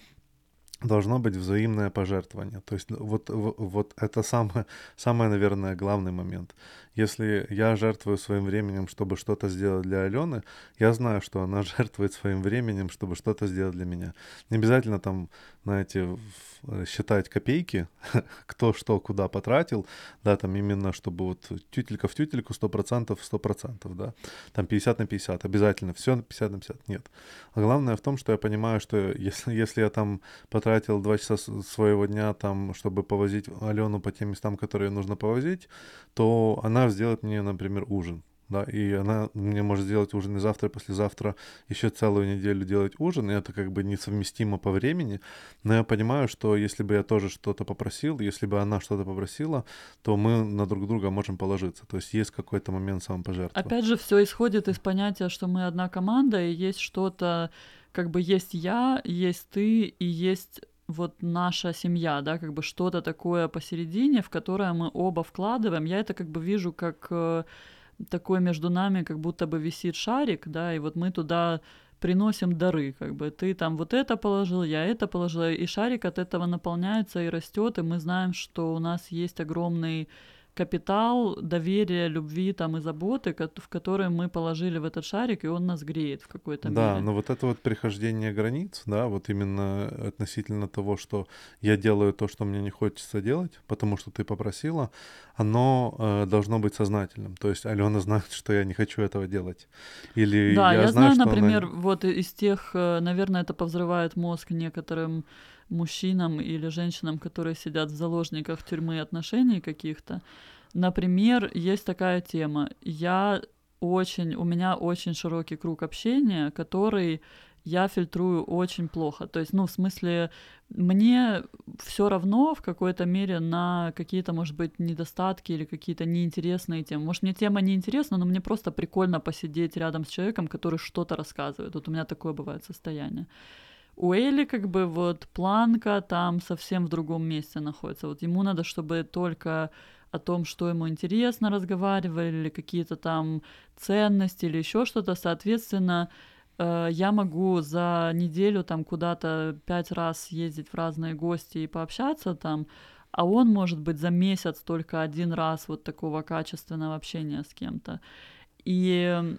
должно быть взаимное пожертвование. То есть вот, вот это самое, самое, наверное, главный момент. Если я жертвую своим временем, чтобы что-то сделать для Алены, я знаю, что она [laughs] жертвует своим временем, чтобы что-то сделать для меня. Не обязательно там, знаете, э, считать копейки, [laughs] кто что куда потратил, да, там именно, чтобы вот тютелька в тютельку 100%, 100%, да, там 50 на 50, обязательно, все 50 на 50, нет. А главное в том, что я понимаю, что [laughs] если, если я там потратил 2 часа своего дня там, чтобы повозить Алену по тем местам, которые нужно повозить, то она она сделает мне, например, ужин. Да, и она мне может сделать ужин и завтра, и послезавтра, еще целую неделю делать ужин, и это как бы несовместимо по времени, но я понимаю, что если бы я тоже что-то попросил, если бы она что-то попросила, то мы на друг друга можем положиться, то есть есть какой-то момент самопожертвования. Опять же, все исходит из понятия, что мы одна команда, и есть что-то, как бы есть я, есть ты, и есть вот наша семья, да, как бы что-то такое посередине, в которое мы оба вкладываем. Я это как бы вижу как такое между нами, как будто бы висит шарик, да, и вот мы туда приносим дары, как бы. Ты там вот это положил, я это положила, и шарик от этого наполняется и растет, и мы знаем, что у нас есть огромный капитал доверия, любви там и заботы, в которые мы положили в этот шарик, и он нас греет в какой-то да, мере. Да, но вот это вот прихождение границ, да, вот именно относительно того, что я делаю то, что мне не хочется делать, потому что ты попросила, оно э, должно быть сознательным. То есть Алена знает, что я не хочу этого делать. Или да, я, я знаю, знаю, например, она... вот из тех, э, наверное, это повзрывает мозг некоторым мужчинам или женщинам, которые сидят в заложниках тюрьмы отношений каких-то. Например, есть такая тема. Я очень, у меня очень широкий круг общения, который я фильтрую очень плохо. То есть, ну, в смысле, мне все равно в какой-то мере на какие-то, может быть, недостатки или какие-то неинтересные темы. Может, мне тема неинтересна, но мне просто прикольно посидеть рядом с человеком, который что-то рассказывает. Вот у меня такое бывает состояние. У Эли как бы вот планка там совсем в другом месте находится. Вот ему надо, чтобы только о том, что ему интересно разговаривали, какие-то там ценности, или еще что-то. Соответственно, э, я могу за неделю там куда-то пять раз ездить в разные гости и пообщаться там, а он может быть за месяц только один раз вот такого качественного общения с кем-то. И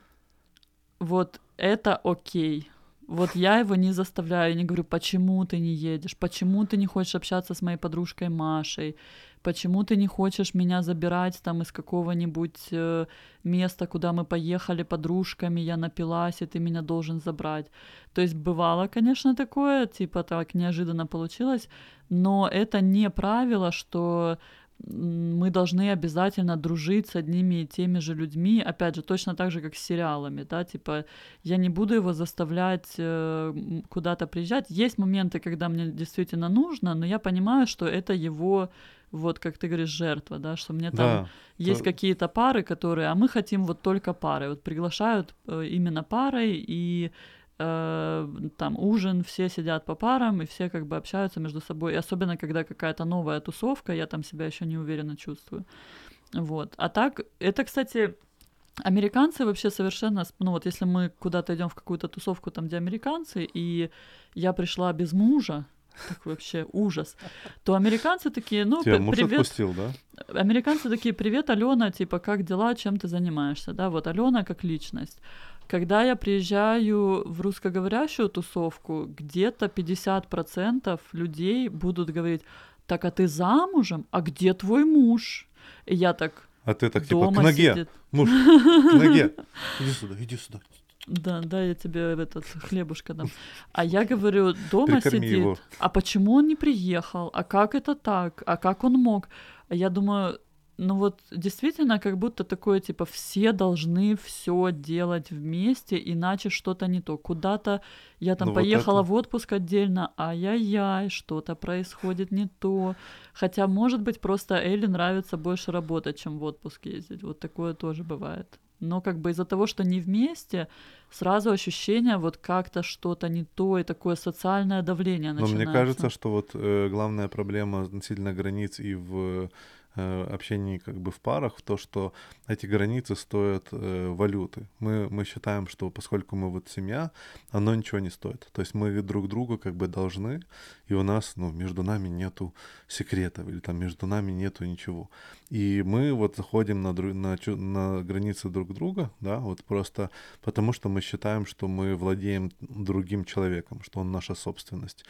вот это окей. Вот я его не заставляю, я не говорю, почему ты не едешь, почему ты не хочешь общаться с моей подружкой Машей, почему ты не хочешь меня забирать там из какого-нибудь э, места, куда мы поехали подружками, я напилась, и ты меня должен забрать. То есть бывало, конечно, такое, типа так неожиданно получилось, но это не правило, что мы должны обязательно дружить с одними и теми же людьми, опять же, точно так же, как с сериалами, да, типа, я не буду его заставлять э, куда-то приезжать. Есть моменты, когда мне действительно нужно, но я понимаю, что это его, вот, как ты говоришь, жертва, да, что мне там да, есть то... какие-то пары, которые, а мы хотим вот только пары, вот приглашают э, именно парой, и там ужин, все сидят по парам, и все как бы общаются между собой. И особенно, когда какая-то новая тусовка, я там себя еще не уверенно чувствую. Вот. А так, это, кстати, американцы вообще совершенно, ну вот если мы куда-то идем в какую-то тусовку, там, где американцы, и я пришла без мужа, так вообще ужас, то американцы такие, ну, Тебя муж привет. отпустил, да? Американцы такие, привет, Алена, типа, как дела, чем ты занимаешься, да, вот Алена как личность. Когда я приезжаю в русскоговорящую тусовку, где-то 50% людей будут говорить, так а ты замужем? А где твой муж? И я так, А ты так дома типа к ноге, сидит. муж, к ноге. Иди сюда, иди сюда. Да, да, я тебе этот хлебушка дам. А я говорю, дома Прикорми сидит. его. А почему он не приехал? А как это так? А как он мог? А я думаю, ну вот действительно, как будто такое, типа, все должны все делать вместе, иначе что-то не то. Куда-то я там Ну вот поехала это- в отпуск отдельно, ай-яй-яй, что-то происходит не то. Хотя, может быть, просто Элли нравится больше работать, чем в отпуск ездить. Вот такое тоже бывает. Но как бы из-за того, что не вместе, сразу ощущение вот как-то что-то не то, и такое социальное давление Но начинается. мне кажется, что вот э, главная проблема относительно границ и в общении как бы в парах в то, что эти границы стоят э, валюты. Мы, мы считаем, что поскольку мы вот семья, оно ничего не стоит. То есть мы друг другу как бы должны, и у нас, ну, между нами нету секретов, или там между нами нету ничего. И мы вот заходим на, дру- на, на границы друг друга, да, вот просто потому что мы считаем, что мы владеем другим человеком, что он наша собственность.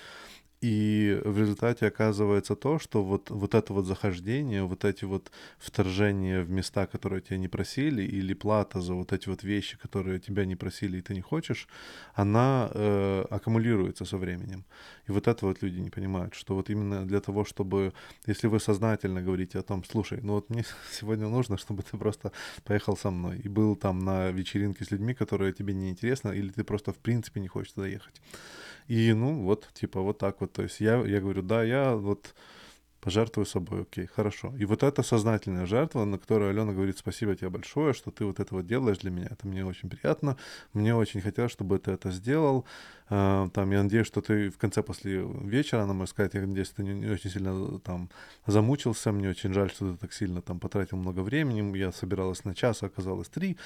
И в результате оказывается то, что вот, вот это вот захождение, вот эти вот вторжения в места, которые тебя не просили, или плата за вот эти вот вещи, которые тебя не просили и ты не хочешь, она э, аккумулируется со временем. И вот это вот люди не понимают, что вот именно для того, чтобы, если вы сознательно говорите о том, слушай, ну вот мне [laughs] сегодня нужно, чтобы ты просто поехал со мной и был там на вечеринке с людьми, которые тебе не интересны, или ты просто в принципе не хочешь туда ехать. И, ну, вот, типа, вот так вот. То есть я, я говорю, да, я вот пожертвую собой, окей, хорошо. И вот это сознательная жертва, на которую Алена говорит, спасибо тебе большое, что ты вот это вот делаешь для меня. Это мне очень приятно. Мне очень хотелось, чтобы ты это сделал. А, Там, я надеюсь, что ты в конце после вечера, она может сказать, я надеюсь, ты не, не очень сильно там замучился, мне очень жаль, что ты так сильно там потратил много времени, я собиралась на час, а оказалось три.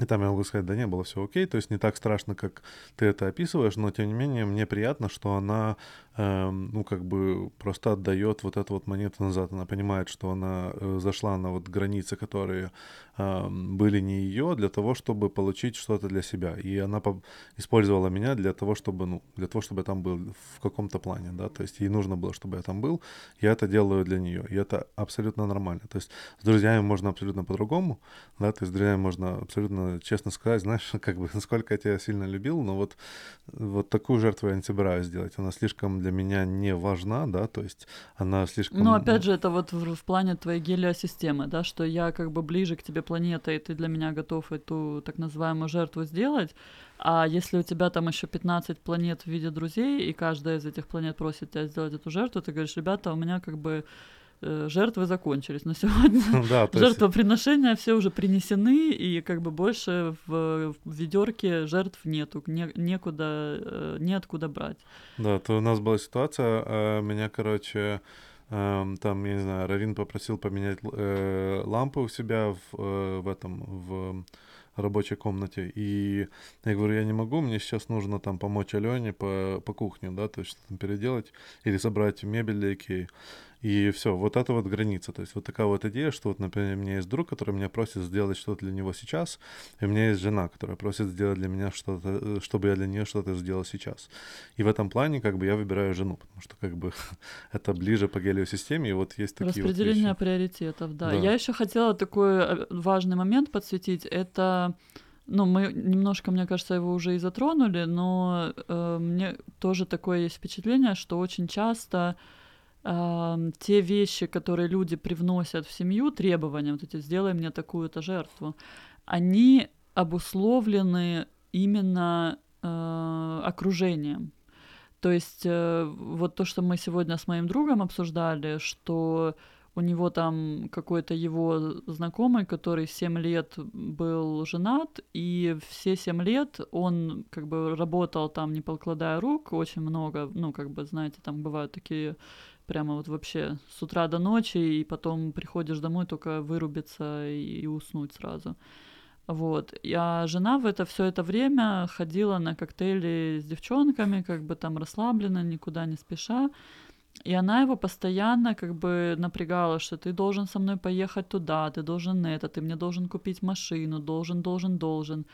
И там я могу сказать, да не, было все окей, то есть не так страшно, как ты это описываешь, но тем не менее мне приятно, что она, эм, ну, как бы просто отдает вот эту вот монету назад. Она понимает, что она э, зашла на вот границы, которые эм, были не ее, для того, чтобы получить что-то для себя. И она по- использовала меня для того, чтобы, ну, для того, чтобы я там был в каком-то плане, да, то есть ей нужно было, чтобы я там был, я это делаю для нее, и это абсолютно нормально. То есть с друзьями можно абсолютно по-другому, да, то есть с друзьями можно абсолютно честно сказать, [laughs] знаешь, как бы, насколько я тебя сильно любил, но вот, вот такую жертву я не собираюсь делать. Она слишком для меня не важна, да, то есть она слишком... Ну, опять же, это вот в, в плане твоей гелиосистемы, да, что я как бы ближе к тебе планета, и ты для меня готов эту так называемую жертву сделать. А если у тебя там еще 15 планет в виде друзей, и каждая из этих планет просит тебя сделать эту жертву, ты говоришь, ребята, у меня как бы жертвы закончились на сегодня. [laughs] Да, есть Жертвоприношения все уже принесены, и как бы больше в, в ведерке жертв нету, не, некуда, э, неоткуда брать. Да, то у нас была ситуация, э, меня, короче, там, я не знаю, Равин попросил поменять э, лампы у себя в, э, в этом, в рабочей комнате, и я говорю, я не могу, мне сейчас нужно там помочь Алене по, по кухне, да, то есть там переделать или собрать мебель для Икеи. И все, вот это вот граница. То есть вот такая вот идея, что вот, например, у меня есть друг, который меня просит сделать что-то для него сейчас, и у меня есть жена, которая просит сделать для меня что-то, э, чтобы я для нее что-то сделал сейчас. И в этом плане как бы я выбираю жену, потому что как бы [laughs] это ближе по гелиосистеме, и вот есть такие вот Распределение вещи. приоритетов, да. Да. Я еще хотела такой э, важный момент подсветить. Это, ну, мы немножко, мне кажется, его уже и затронули, но э, мне тоже такое есть впечатление, что очень часто э, те вещи, которые люди привносят в семью, требования, вот эти «сделай мне такую-то жертву», они обусловлены именно э, окружением. То есть э, вот то, что мы сегодня с моим другом обсуждали, что у него там какой-то его знакомый, который 7 лет был женат, и все 7 лет он как бы работал там, не покладая рук, очень много, ну, как бы, знаете, там бывают такие прямо вот вообще с утра до ночи, и потом приходишь домой только вырубиться и, уснуть сразу. Вот. А жена в это все это время ходила на коктейли с девчонками, как бы там расслабленно, никуда не спеша. И она его постоянно как бы напрягала, что ты должен со мной поехать туда, ты должен это, ты мне должен купить машину, должен, должен, должен.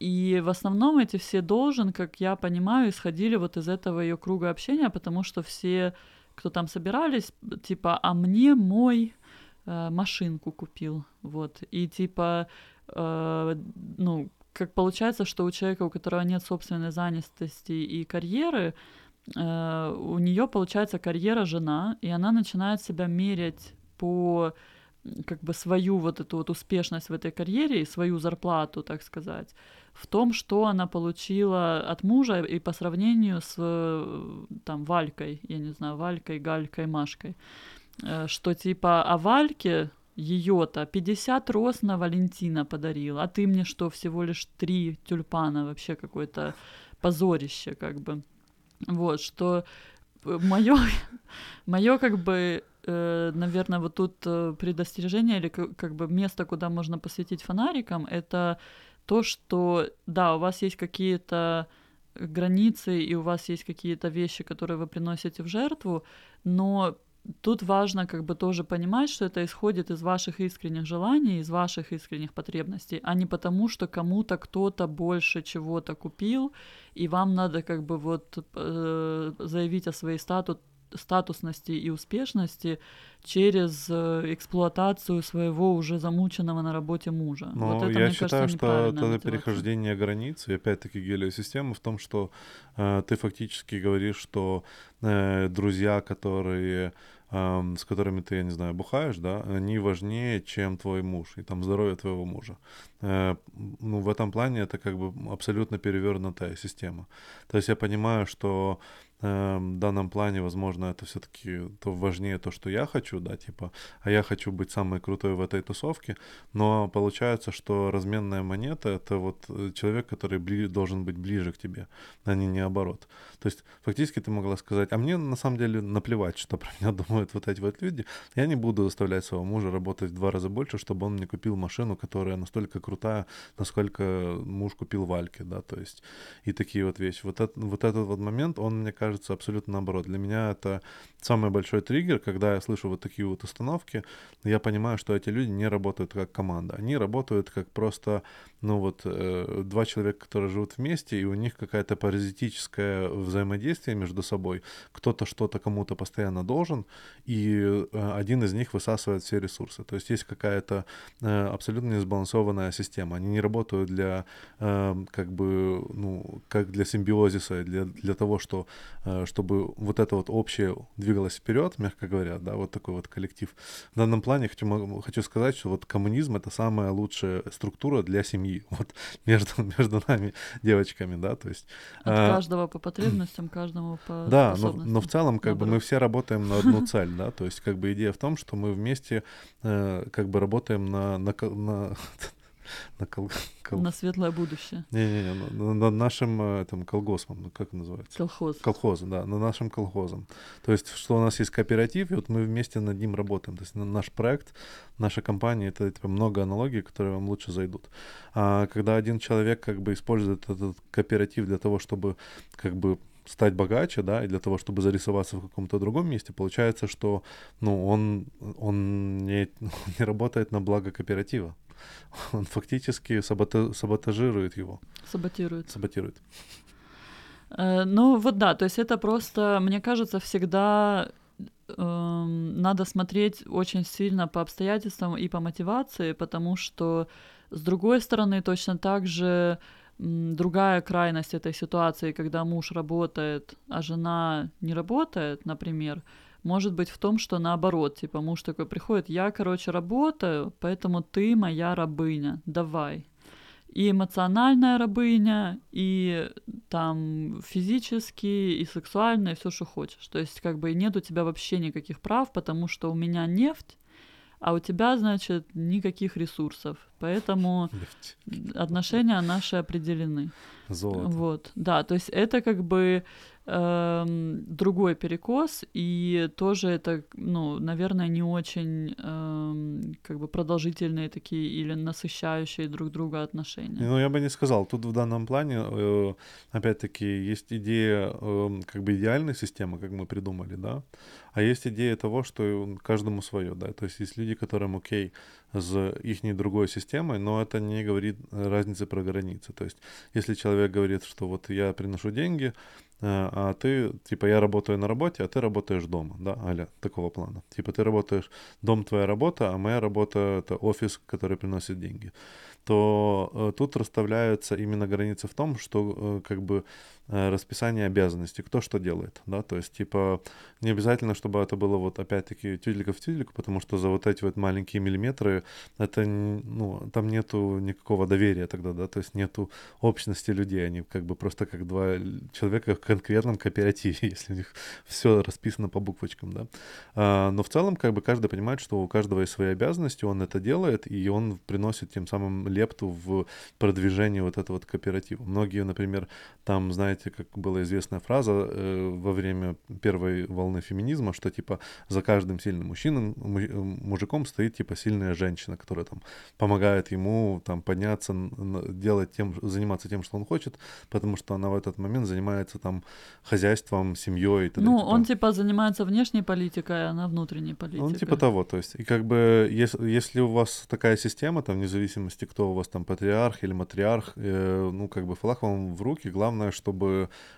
И в основном эти все должен, как я понимаю, исходили вот из этого ее круга общения, потому что все, кто там собирались, типа, а мне мой э, машинку купил, вот, и типа, э, ну, как получается, что у человека, у которого нет собственной занятости и карьеры, э, у нее получается карьера жена, и она начинает себя мерять по как бы свою вот эту вот успешность в этой карьере и свою зарплату, так сказать, в том, что она получила от мужа и по сравнению с там Валькой, я не знаю, Валькой, Галькой, Машкой, э, что типа о Вальке ее-то 50 роз на Валентина подарил, а ты мне что, всего лишь три тюльпана, вообще какое-то позорище, как бы. Вот, что мое, мое [laughs] как бы э, наверное, вот тут э, предостережение или как бы место, куда можно посветить фонариком, это то, что, да, у вас есть какие-то границы, и у вас есть какие-то вещи, которые вы приносите в жертву, но тут важно как бы тоже понимать, что это исходит из ваших искренних желаний, из ваших искренних потребностей, а не потому, что кому-то кто-то больше чего-то купил, и вам надо как бы вот э, заявить о своей статус статусности и успешности через э, эксплуатацию своего уже замученного на работе мужа. Но вот это, я считаю, кажется, что это мотивация. перехождение границы, опять-таки гелиосистемы в том, что э, ты фактически говоришь, что э, друзья, которые с которыми ты, я не знаю, бухаешь, да, они важнее, чем твой муж и там здоровье твоего мужа. Э, ну, в этом плане это как бы абсолютно перевернутая система. То есть я понимаю, что Эм, в данном плане, возможно, это все-таки то важнее то, что я хочу, да, типа, а я хочу быть самой крутой в этой тусовке, но получается, что разменная монета это вот э, человек, который бли- должен быть ближе к тебе, а не наоборот. То есть фактически ты могла сказать, а мне на самом деле наплевать, что про меня [laughs] думают вот эти вот люди, я не буду заставлять своего мужа работать в два раза больше, чтобы он мне купил машину, которая настолько крутая, насколько муж купил Вальки, да, то есть и такие вот вещи. Вот, это, вот этот вот момент, он, мне кажется, кажется абсолютно наоборот. Для меня это самый большой триггер, когда я слышу вот такие вот установки, я понимаю, что эти люди не работают как команда. Они работают как просто, ну вот, э, два человека, которые живут вместе, и у них какая-то паразитическое взаимодействие между собой. Кто-то что-то кому-то постоянно должен, и э, один из них высасывает все ресурсы. То есть есть какая-то э, абсолютно несбалансованная система. Они не работают для, э, как бы, ну, как для симбиозиса, для, для того, что чтобы вот это вот общее двигалось вперед, мягко говоря, да, вот такой вот коллектив. В данном плане хочу, хочу сказать, что вот коммунизм — это самая лучшая структура для семьи, [laughs] вот между, между нами, девочками, да, то есть... От а, каждого по потребностям, каждому по [clears throat] Да, но, но в целом как бы мы все работаем на одну цель, да, то есть как бы идея в том, что мы вместе э, как бы работаем на, на, на [laughs] на, кол... Кол... на светлое будущее. Не-не-не, на, на нашим э, там колгоспом, ну, как называется? Колхоз. Колхоз, да, на нашим колхозом. То есть, что у нас есть кооператив, и вот мы вместе над ним работаем. То есть наш проект, наша компания, это типа, много аналогий, которые вам лучше зайдут. А когда один человек как бы использует этот кооператив для того, чтобы как бы стать богаче, да, и для того, чтобы зарисоваться в каком-то другом месте, получается, что, ну, он, он не, [laughs] не работает на благо кооператива он фактически сабота- саботажирует его. Саботирует. Саботирует. Э, ну вот да, то есть это просто, мне кажется, всегда э, надо смотреть очень сильно по обстоятельствам и по мотивации, потому что с другой стороны точно так же другая крайность этой ситуации, когда муж работает, а жена не работает, например, может быть в том, что наоборот, типа муж такой приходит, я, короче, работаю, поэтому ты моя рабыня, давай. И эмоциональная рабыня, и там физически, и сексуально, и все, что хочешь. То есть как бы нет у тебя вообще никаких прав, потому что у меня нефть, а у тебя, значит, никаких ресурсов. Поэтому отношения наши определены. Золото. Вот, да, то есть это как бы эм, другой перекос, и тоже это, ну, наверное, не очень эм, как бы продолжительные такие или насыщающие друг друга отношения. Ну, я бы не сказал. Тут в данном плане, э, опять-таки, есть идея э, как бы идеальной системы, как мы придумали, да, а есть идея того, что каждому свое, да, то есть есть люди, которым окей, с их другой системой, но это не говорит разницы про границы. То есть, если человек говорит, что вот я приношу деньги, Э, а ты, типа, я работаю на работе, а ты работаешь дома, да, аля, такого плана. Типа, ты работаешь, дом твоя работа, а моя работа — это офис, который приносит деньги то э, тут расставляются именно границы в том, что э, как бы расписание обязанностей, кто что делает, да, то есть типа не обязательно, чтобы это было вот опять-таки тюделька в тюдельку, потому что за вот эти вот маленькие миллиметры это, ну, там нету никакого доверия тогда, да, то есть нету общности людей, они как бы просто как два человека в конкретном кооперативе, [laughs] если у них все расписано по буквочкам, да. А, но в целом как бы каждый понимает, что у каждого есть свои обязанности, он это делает, и он приносит тем самым лепту в продвижение вот этого вот кооператива. Многие, например, там, знаете, как была известная фраза э, во время первой волны феминизма, что типа за каждым сильным мужчином, мужиком стоит типа сильная женщина, которая там помогает ему там подняться, делать тем, заниматься тем, что он хочет, потому что она в этот момент занимается там хозяйством, семьей. Ну, он типа занимается внешней политикой, а она внутренней политикой. Он типа того, то есть, и как бы, если, если у вас такая система, там, вне зависимости, кто у вас там патриарх или матриарх, э, ну, как бы флаг вам в руки, главное, чтобы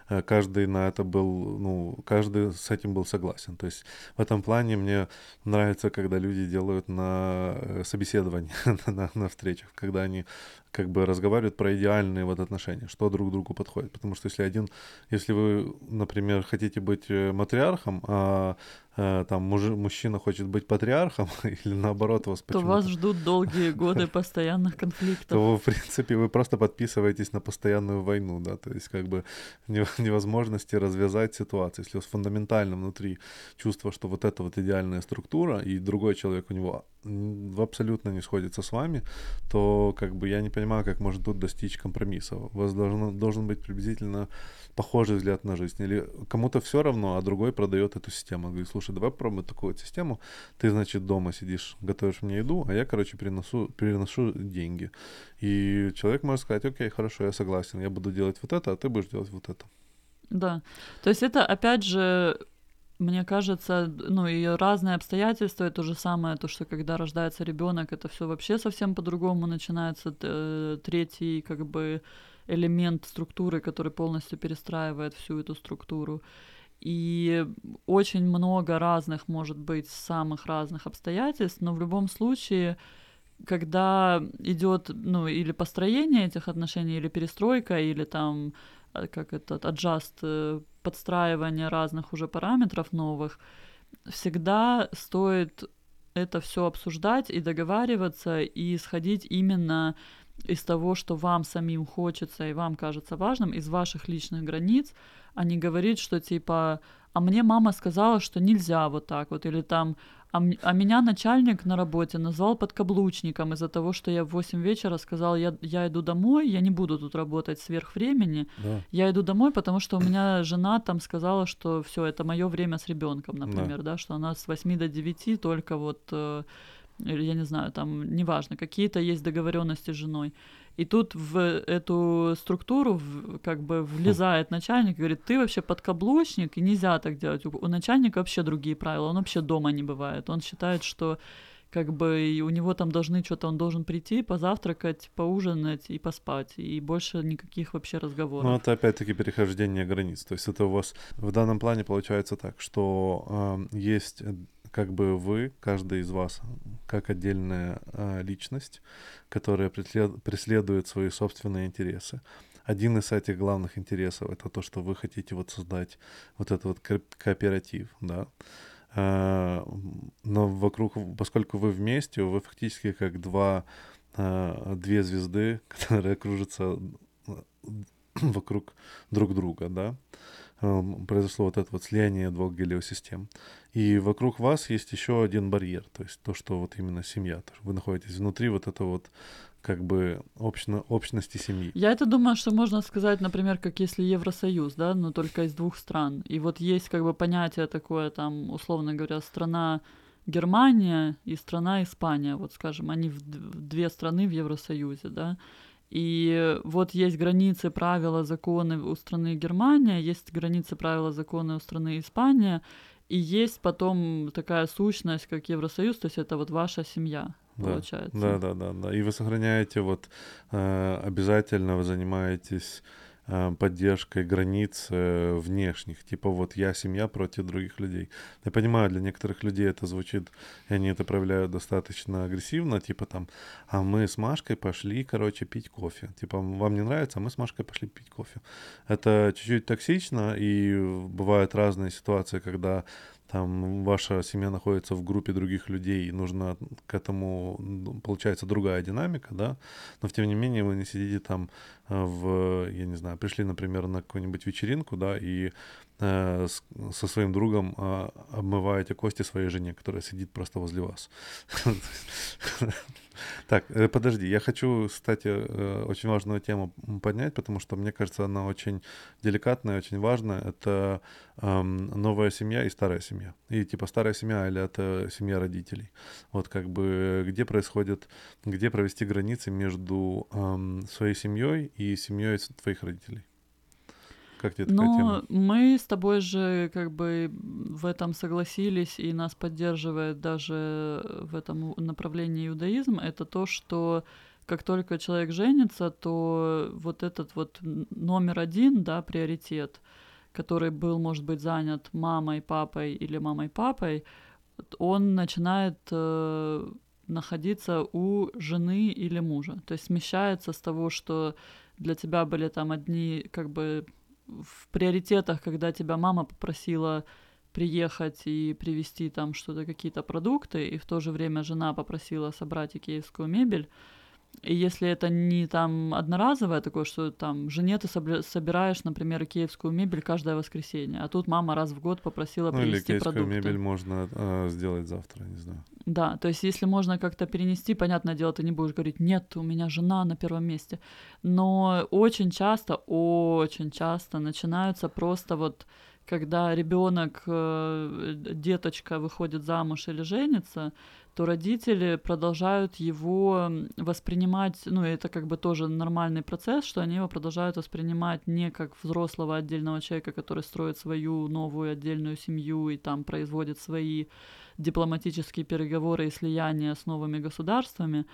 э, каждый на это был, ну, каждый с этим был согласен. То есть в этом плане мне нравится, когда люди делают на э, собеседовании, [laughs] на, на встречах, когда они как бы разговаривают про идеальные вот отношения, что друг другу подходит. Потому что если один, если вы, например, хотите быть э, матриархом, а э, там муж, мужчина хочет быть патриархом, [laughs] или наоборот вас То вас ждут долгие [laughs] годы постоянных конфликтов. То, в принципе, вы просто подписываетесь на постоянную войну, да, то есть как бы [laughs] невозможности развязать ситуацию. Если у вас фундаментально внутри чувство, что вот это вот идеальная структура, и другой человек у него абсолютно не сходится с вами, то как бы я не понимаю, как можно тут достичь компромисса. У вас должен, должен быть приблизительно похожий взгляд на жизнь. Или кому-то все равно, а другой продает эту систему. Он говорит, слушай, давай попробуем такую вот систему. Ты, значит, дома сидишь, готовишь мне еду, а я, короче, переношу, переношу деньги. И человек может сказать, окей, хорошо, я согласен, я буду делать вот это, а ты будешь делать вот это. Да. То есть это, опять же, мне кажется, ну и разные обстоятельства, и то же самое, то, что когда рождается ребенок, это все вообще совсем по-другому начинается э, третий как бы элемент структуры, который полностью перестраивает всю эту структуру. И очень много разных, может быть, самых разных обстоятельств, но в любом случае, когда идет, ну, или построение этих отношений, или перестройка, или там как этот adjust, э, подстраивание разных уже параметров новых, всегда стоит это все обсуждать и договариваться и исходить именно из того, что вам самим хочется и вам кажется важным, из ваших личных границ, а не говорить, что типа, а мне мама сказала, что нельзя вот так вот, или там, а, а меня начальник на работе назвал подкаблучником из-за того, что я в 8 вечера сказал, я, я иду домой, я не буду тут работать сверх времени, да. я иду домой, потому что у меня жена там сказала, что все, это мое время с ребенком, например, да. да, что она с 8 до 9 только вот, э, я не знаю, там, неважно, какие-то есть договоренности с женой. И тут в эту структуру в, как бы влезает начальник и говорит, ты вообще подкаблучник, и нельзя так делать. У, начальника вообще другие правила, он вообще дома не бывает. Он считает, что как бы у него там должны что-то, он должен прийти, позавтракать, поужинать и поспать, и больше никаких вообще разговоров. Ну, это опять-таки перехождение границ. То есть это у вас в данном плане получается так, что э, есть как бы вы, каждый из вас, как отдельная э, личность, которая преслед, преследует свои собственные интересы. Один из этих главных интересов это то, что вы хотите вот создать вот этот вот ко- кооператив, да. Э, но вокруг, поскольку вы вместе, вы фактически как два, э, две звезды, [laughs] которые кружатся вокруг друг друга, да. Эм, произошло вот это вот слияние двух гелиосистем. И вокруг вас есть еще один барьер, то есть то, что вот именно семья. Вы находитесь внутри вот этого вот как бы общно, общности семьи. Я это думаю, что можно сказать, например, как если Евросоюз, да, но только из двух стран. И вот есть как бы понятие такое, там, условно говоря, страна Германия и страна Испания, вот скажем, они в две страны в Евросоюзе, да, и вот есть границы, правила, законы у страны Германия, есть границы, правила, законы у страны Испания, и есть потом такая сущность, как Евросоюз, то есть это вот ваша семья. да, получается. Да, да, да, да. И вы сохраняете вот э, обязательно вы занимаетесь поддержкой границ э, внешних. Типа вот я семья против других людей. Я понимаю, для некоторых людей это звучит, и они это проявляют достаточно агрессивно, типа там, а мы с Машкой пошли, короче, пить кофе. Типа вам не нравится, а мы с Машкой пошли пить кофе. Это чуть-чуть токсично, и бывают разные ситуации, когда там ваша семья находится в группе других людей, и нужно к этому, получается, другая динамика, да, но тем не менее вы не сидите там э, в, я не знаю, пришли, например, на какую-нибудь вечеринку, да, и э, с, со своим другом э, обмываете кости своей жене, которая сидит просто возле вас. [laughs] Так, э, подожди, я хочу, кстати, э, очень важную тему поднять, потому что мне кажется, она очень деликатная, очень важная. Это эм, новая семья и старая семья. И типа старая семья или это семья родителей. Вот как бы где происходит, где провести границы между эм, своей семьей и семьей твоих родителей. Как тебе такая Но тема? мы с тобой же как бы в этом согласились, и нас поддерживает даже в этом направлении иудаизм, это то, что как только человек женится, то вот этот вот номер один, да, приоритет, который был, может быть, занят мамой, папой или мамой, папой, он начинает э, находиться у жены или мужа. То есть смещается с того, что для тебя были там одни как бы в приоритетах, когда тебя мама попросила приехать и привезти там что-то, какие-то продукты, и в то же время жена попросила собрать икеевскую мебель, и если это не там одноразовое такое, что там жене ты собираешь, например, киевскую мебель каждое воскресенье, а тут мама раз в год попросила ну, привезти или продукты. мебель можно э, сделать завтра, не знаю. Да, то есть если можно как-то перенести, понятное дело, ты не будешь говорить, нет, у меня жена на первом месте. Но очень часто, очень часто начинаются просто вот когда ребенок, э, деточка выходит замуж или женится, то родители продолжают его воспринимать, ну, это как бы тоже нормальный процесс, что они его продолжают воспринимать не как взрослого отдельного человека, который строит свою новую отдельную семью и там производит свои дипломатические переговоры и слияния с новыми государствами,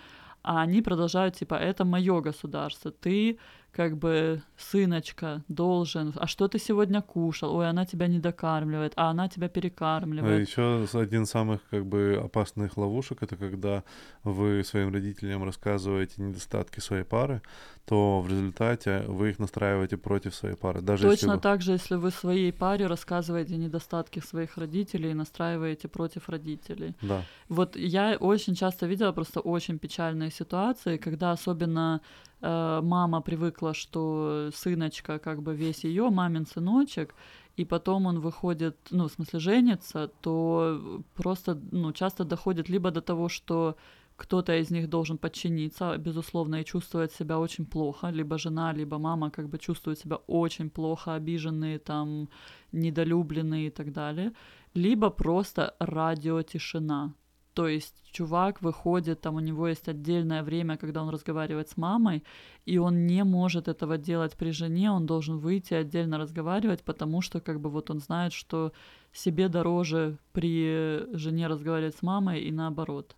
а они продолжают, типа, это мое государство, ты как бы сыночка должен, а что ты сегодня кушал? Ой, она тебя не докармливает, а она тебя перекармливает. А еще один из самых как бы опасных ловушек это когда вы своим родителям рассказываете недостатки своей пары, то в результате вы их настраиваете против своей пары. Даже Точно если вы... так же, если вы своей паре рассказываете недостатки своих родителей и настраиваете против родителей. Да. Вот я очень часто видела просто очень печальные ситуации, когда особенно мама привыкла, что сыночка как бы весь ее мамин сыночек, и потом он выходит, ну, в смысле, женится, то просто, ну, часто доходит либо до того, что кто-то из них должен подчиниться, безусловно, и чувствовать себя очень плохо, либо жена, либо мама как бы чувствуют себя очень плохо, обиженные, там, недолюбленные и так далее, либо просто радиотишина. То есть чувак выходит, там у него есть отдельное время, когда он разговаривает с мамой, и он не может этого делать при жене, он должен выйти отдельно разговаривать, потому что как бы вот он знает, что себе дороже при жене разговаривать с мамой и наоборот.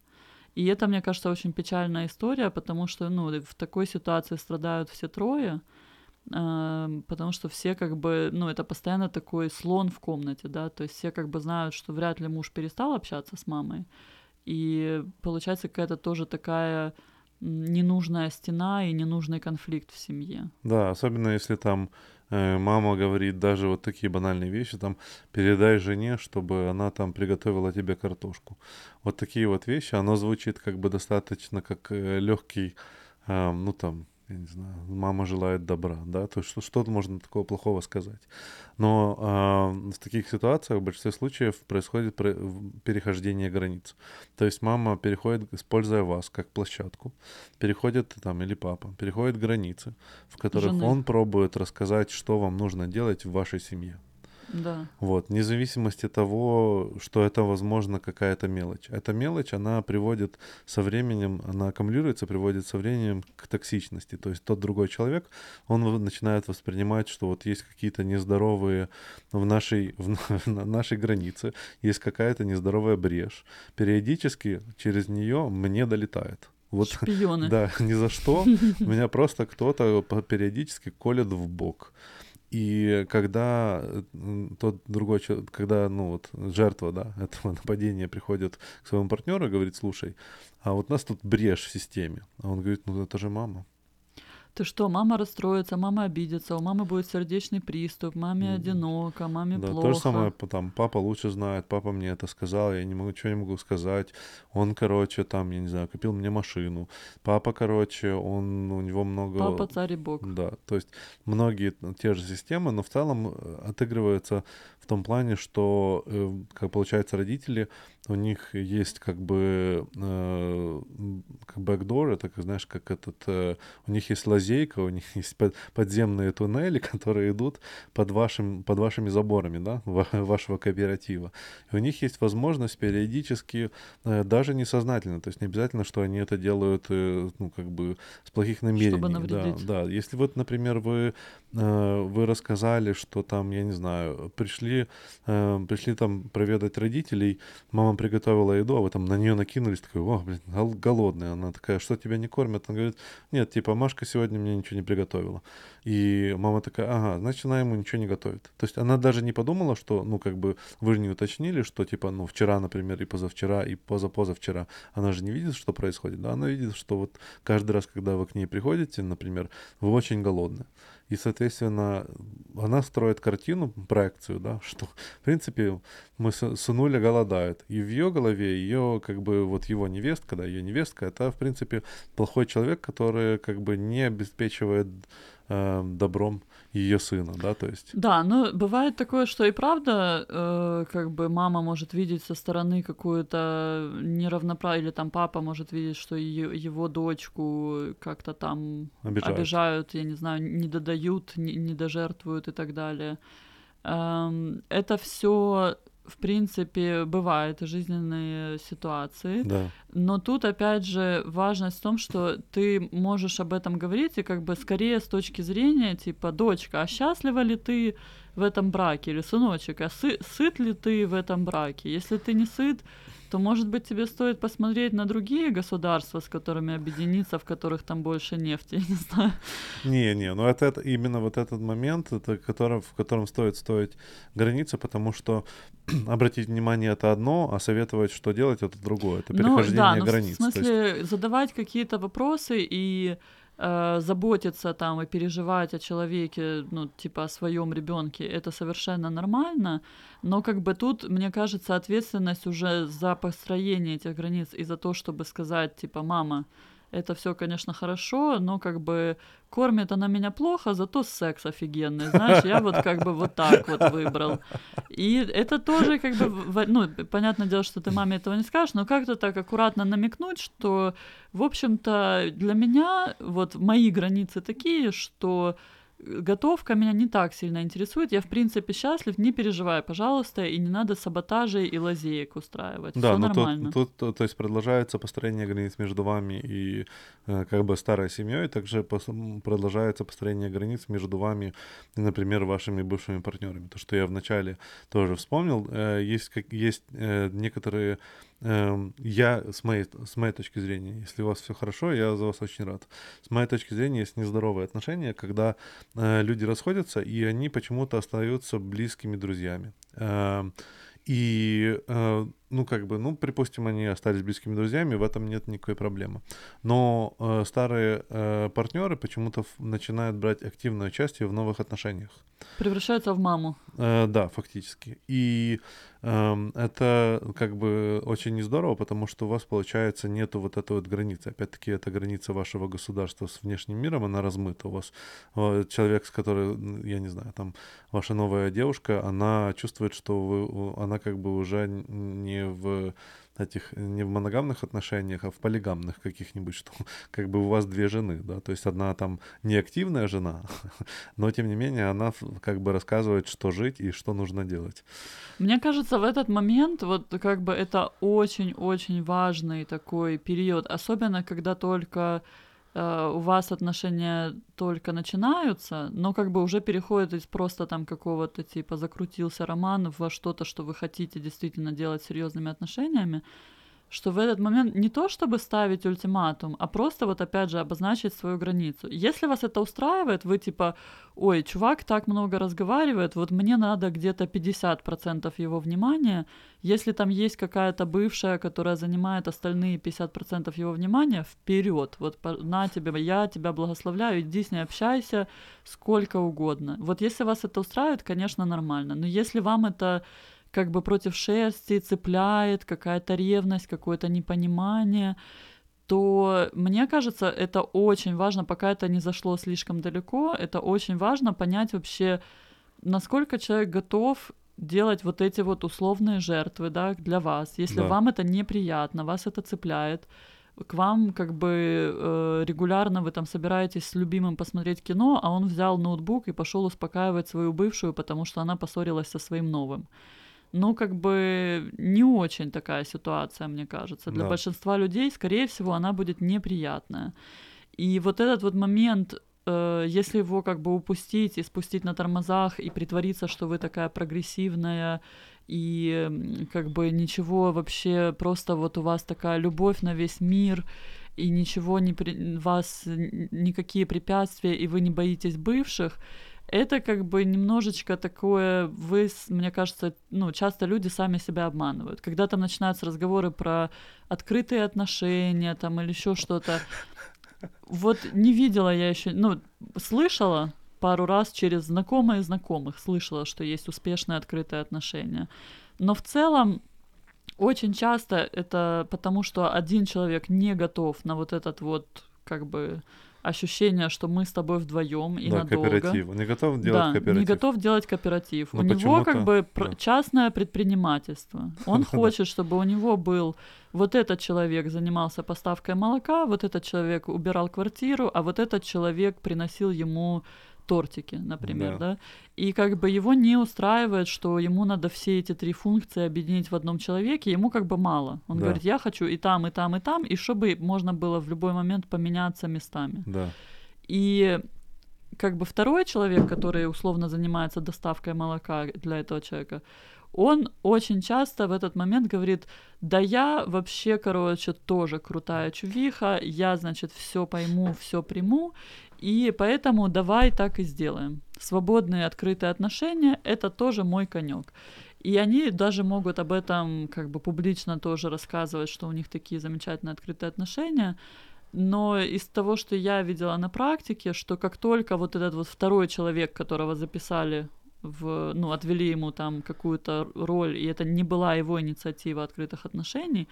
И это, мне кажется, очень печальная история, потому что, ну, в такой ситуации страдают все трое, э, потому что все как бы, ну, это постоянно такой слон в комнате, да, то есть все как бы знают, что вряд ли муж перестал общаться с мамой, и получается какая-то тоже такая ненужная стена и ненужный конфликт в семье. Да, особенно если там Э, мама говорит даже вот такие банальные вещи, там, передай жене, чтобы она там приготовила тебе картошку. Вот такие вот вещи, оно звучит как бы достаточно как э, легкий, э, ну там, я не знаю, мама желает добра, да, то есть что, что можно такого плохого сказать. Но э, в таких ситуациях в большинстве случаев происходит перехождение границ. То есть мама переходит, используя вас как площадку, переходит там, или папа, переходит границы, в которых Жены. он пробует рассказать, что вам нужно делать в вашей семье. Да. Вот, вне зависимости того, что это, возможно, какая-то мелочь. Эта мелочь, она приводит со временем, она аккумулируется, приводит со временем к токсичности. То есть тот другой человек, он начинает воспринимать, что вот есть какие-то нездоровые в нашей, [laughs] в, на нашей границе, есть какая-то нездоровая брешь. Периодически через нее мне долетает. Вот, Шпионы. [laughs] Да, ни за что. [laughs] Меня просто кто-то периодически колет в бок. И когда тот другой человек, когда, ну вот, жертва, да, [laughs] этого нападения приходит к своему партнеру и говорит, слушай, а вот у нас тут брешь в системе. А он говорит, ну это же мама. Ты что, мама расстроится, мама обидится, у мамы будет сердечный приступ, маме одиноко, маме да, плохо. То же самое, там, папа лучше знает, папа мне это сказал, я не могу, ничего не могу сказать. Он, короче, там, я не знаю, купил мне машину. Папа, короче, он, у него много... Папа, царь и бог. Да, то есть многие те же системы, но в целом э, отыгрываются в том плане, что, э, как получается, родители у них есть как бы э, backdoor, это, знаешь, как этот, э, у них есть лазейка, у них [laughs] есть под, подземные туннели, [laughs] которые идут под, вашим, под вашими заборами, да, вашего кооператива. И у них есть возможность периодически, э, даже несознательно, то есть не обязательно, что они это делают, э, ну, как бы с плохих намерений. Да, да. Если вот, например, вы, э, вы рассказали, что там, я не знаю, пришли, э, пришли там проведать родителей, мама приготовила еду, а вы там на нее накинулись, такой, о, блин, голодная. Она такая, что тебя не кормят? Она говорит, нет, типа, Машка сегодня мне ничего не приготовила. И мама такая, ага, значит, она ему ничего не готовит. То есть она даже не подумала, что, ну, как бы, вы же не уточнили, что, типа, ну, вчера, например, и позавчера, и позапозавчера. Она же не видит, что происходит, да? Она видит, что вот каждый раз, когда вы к ней приходите, например, вы очень голодны. И, соответственно, она строит картину, проекцию, да, [laughs] что, в принципе, мы сынуля голодают. И в ее голове ее, как бы, вот его невестка, да, ее невестка, это, в принципе, плохой человек, который, как бы, не обеспечивает э, добром ее сына, да, то есть. Да, но бывает такое, что и правда, э, как бы мама может видеть со стороны какую-то неравноправие, или там папа может видеть, что ее, его дочку как-то там обижают. обижают, я не знаю, не додают, не, не дожертвуют и так далее. Эм, это все в принципе, бывают жизненные ситуации. Да. Но тут, опять же, важность в том, что ты можешь об этом говорить, и как бы скорее с точки зрения, типа, дочка, а счастлива ли ты в этом браке? Или сыночек, а сы- сыт ли ты в этом браке? Если ты не сыт, то, может быть, тебе стоит посмотреть на другие государства, с которыми объединиться, в которых там больше нефти, [laughs] я не знаю. Не, не, ну это, это именно вот этот момент, это, который, в котором стоит стоить границы, потому что [clears throat] обратить внимание это одно, а советовать, что делать, это другое. Это перехождение ну, да, границ. В смысле, есть... задавать какие-то вопросы и э, заботиться там и переживать о человеке, ну, типа о своем ребенке, это совершенно нормально, но как бы тут, мне кажется, ответственность уже за построение этих границ и за то, чтобы сказать, типа, мама, это все, конечно, хорошо, но как бы кормит она меня плохо, зато секс офигенный, знаешь, я вот как бы вот так вот выбрал. И это тоже как бы, ну, понятное дело, что ты маме этого не скажешь, но как-то так аккуратно намекнуть, что, в общем-то, для меня вот мои границы такие, что готовка меня не так сильно интересует. Я, в принципе, счастлив, не переживай, пожалуйста, и не надо саботажей и лазеек устраивать. Да, Всё но нормально. Тут, тут, то есть продолжается построение границ между вами и э, как бы старой семьей, также продолжается построение границ между вами и, например, вашими бывшими партнерами. То, что я вначале тоже вспомнил, э, есть, как, есть э, некоторые я, с моей, с моей точки зрения, если у вас все хорошо, я за вас очень рад. С моей точки зрения, есть нездоровые отношения, когда э, люди расходятся, и они почему-то остаются близкими друзьями. Э, и, э, ну, как бы, ну, припустим, они остались близкими друзьями, в этом нет никакой проблемы. Но э, старые э, партнеры почему-то начинают брать активное участие в новых отношениях. Превращаются в маму. Э, да, фактически. И э, это как бы очень не здорово, потому что у вас, получается, нету вот этой вот границы. Опять-таки, эта граница вашего государства с внешним миром, она размыта. У вас э, человек, с которым, я не знаю, там, ваша новая девушка, она чувствует, что вы, она как бы уже не в этих не в моногамных отношениях, а в полигамных каких-нибудь, что [laughs] как бы у вас две жены, да, то есть одна там неактивная жена, [laughs] но тем не менее она как бы рассказывает, что жить и что нужно делать. Мне кажется, в этот момент вот как бы это очень-очень важный такой период, особенно когда только э, у вас отношения только начинаются, но как бы уже переходит из просто там какого-то типа закрутился роман во что-то, что вы хотите действительно делать серьезными отношениями, что в этот момент не то чтобы ставить ультиматум, а просто вот опять же обозначить свою границу. Если вас это устраивает, вы типа, ой, чувак так много разговаривает, вот мне надо где-то 50% его внимания, если там есть какая-то бывшая, которая занимает остальные 50% его внимания, вперед, вот на тебе, я тебя благословляю, иди с ней общайся сколько угодно. Вот если вас это устраивает, конечно, нормально, но если вам это как бы против шерсти цепляет какая-то ревность, какое-то непонимание, то мне кажется, это очень важно, пока это не зашло слишком далеко, это очень важно понять вообще, насколько человек готов делать вот эти вот условные жертвы, да, для вас. Если да. вам это неприятно, вас это цепляет, к вам как бы э, регулярно вы там собираетесь с любимым посмотреть кино, а он взял ноутбук и пошел успокаивать свою бывшую, потому что она поссорилась со своим новым ну, как бы не очень такая ситуация, мне кажется. Для да. большинства людей, скорее всего, она будет неприятная. И вот этот вот момент, э, если его как бы упустить и спустить на тормозах и притвориться, что вы такая прогрессивная и как бы ничего вообще, просто вот у вас такая любовь на весь мир, и ничего не при... вас никакие препятствия, и вы не боитесь бывших, это как бы немножечко такое, вы, мне кажется, ну, часто люди сами себя обманывают. Когда там начинаются разговоры про открытые отношения там или еще что-то, вот не видела я еще, ну, слышала пару раз через знакомые знакомых, слышала, что есть успешные открытые отношения. Но в целом очень часто это потому, что один человек не готов на вот этот вот как бы ощущение, что мы с тобой вдвоем и да, надолго. кооператив. Он не готов делать да, кооператив. не готов делать кооператив. Но у него как бы да. частное предпринимательство. Он [laughs] хочет, чтобы у него был вот этот человек занимался поставкой молока, вот этот человек убирал квартиру, а вот этот человек приносил ему тортики, например, да. да, и как бы его не устраивает, что ему надо все эти три функции объединить в одном человеке, ему как бы мало. Он да. говорит, я хочу и там, и там, и там, и чтобы можно было в любой момент поменяться местами. Да. И как бы второй человек, который условно занимается доставкой молока для этого человека, он очень часто в этот момент говорит, да я вообще, короче, тоже крутая чувиха, я, значит, все пойму, все приму, и поэтому давай так и сделаем. Свободные открытые отношения — это тоже мой конек. И они даже могут об этом как бы публично тоже рассказывать, что у них такие замечательные открытые отношения. Но из того, что я видела на практике, что как только вот этот вот второй человек, которого записали в, ну, отвели ему там какую-то роль, и это не была его инициатива открытых отношений,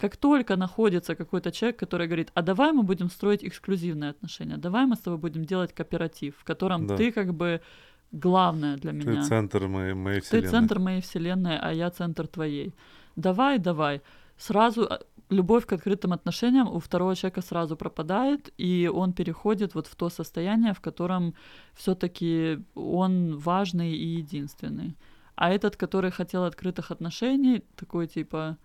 как только находится какой-то человек, который говорит, а давай мы будем строить эксклюзивные отношения, давай мы с тобой будем делать кооператив, в котором да. ты как бы главное для меня. Ты центр моей, моей вселенной. Ты центр моей вселенной, а я центр твоей. Давай, давай. Сразу а, любовь к открытым отношениям у второго человека сразу пропадает, и он переходит вот в то состояние, в котором все-таки он важный и единственный. А этот, который хотел открытых отношений, такой типа,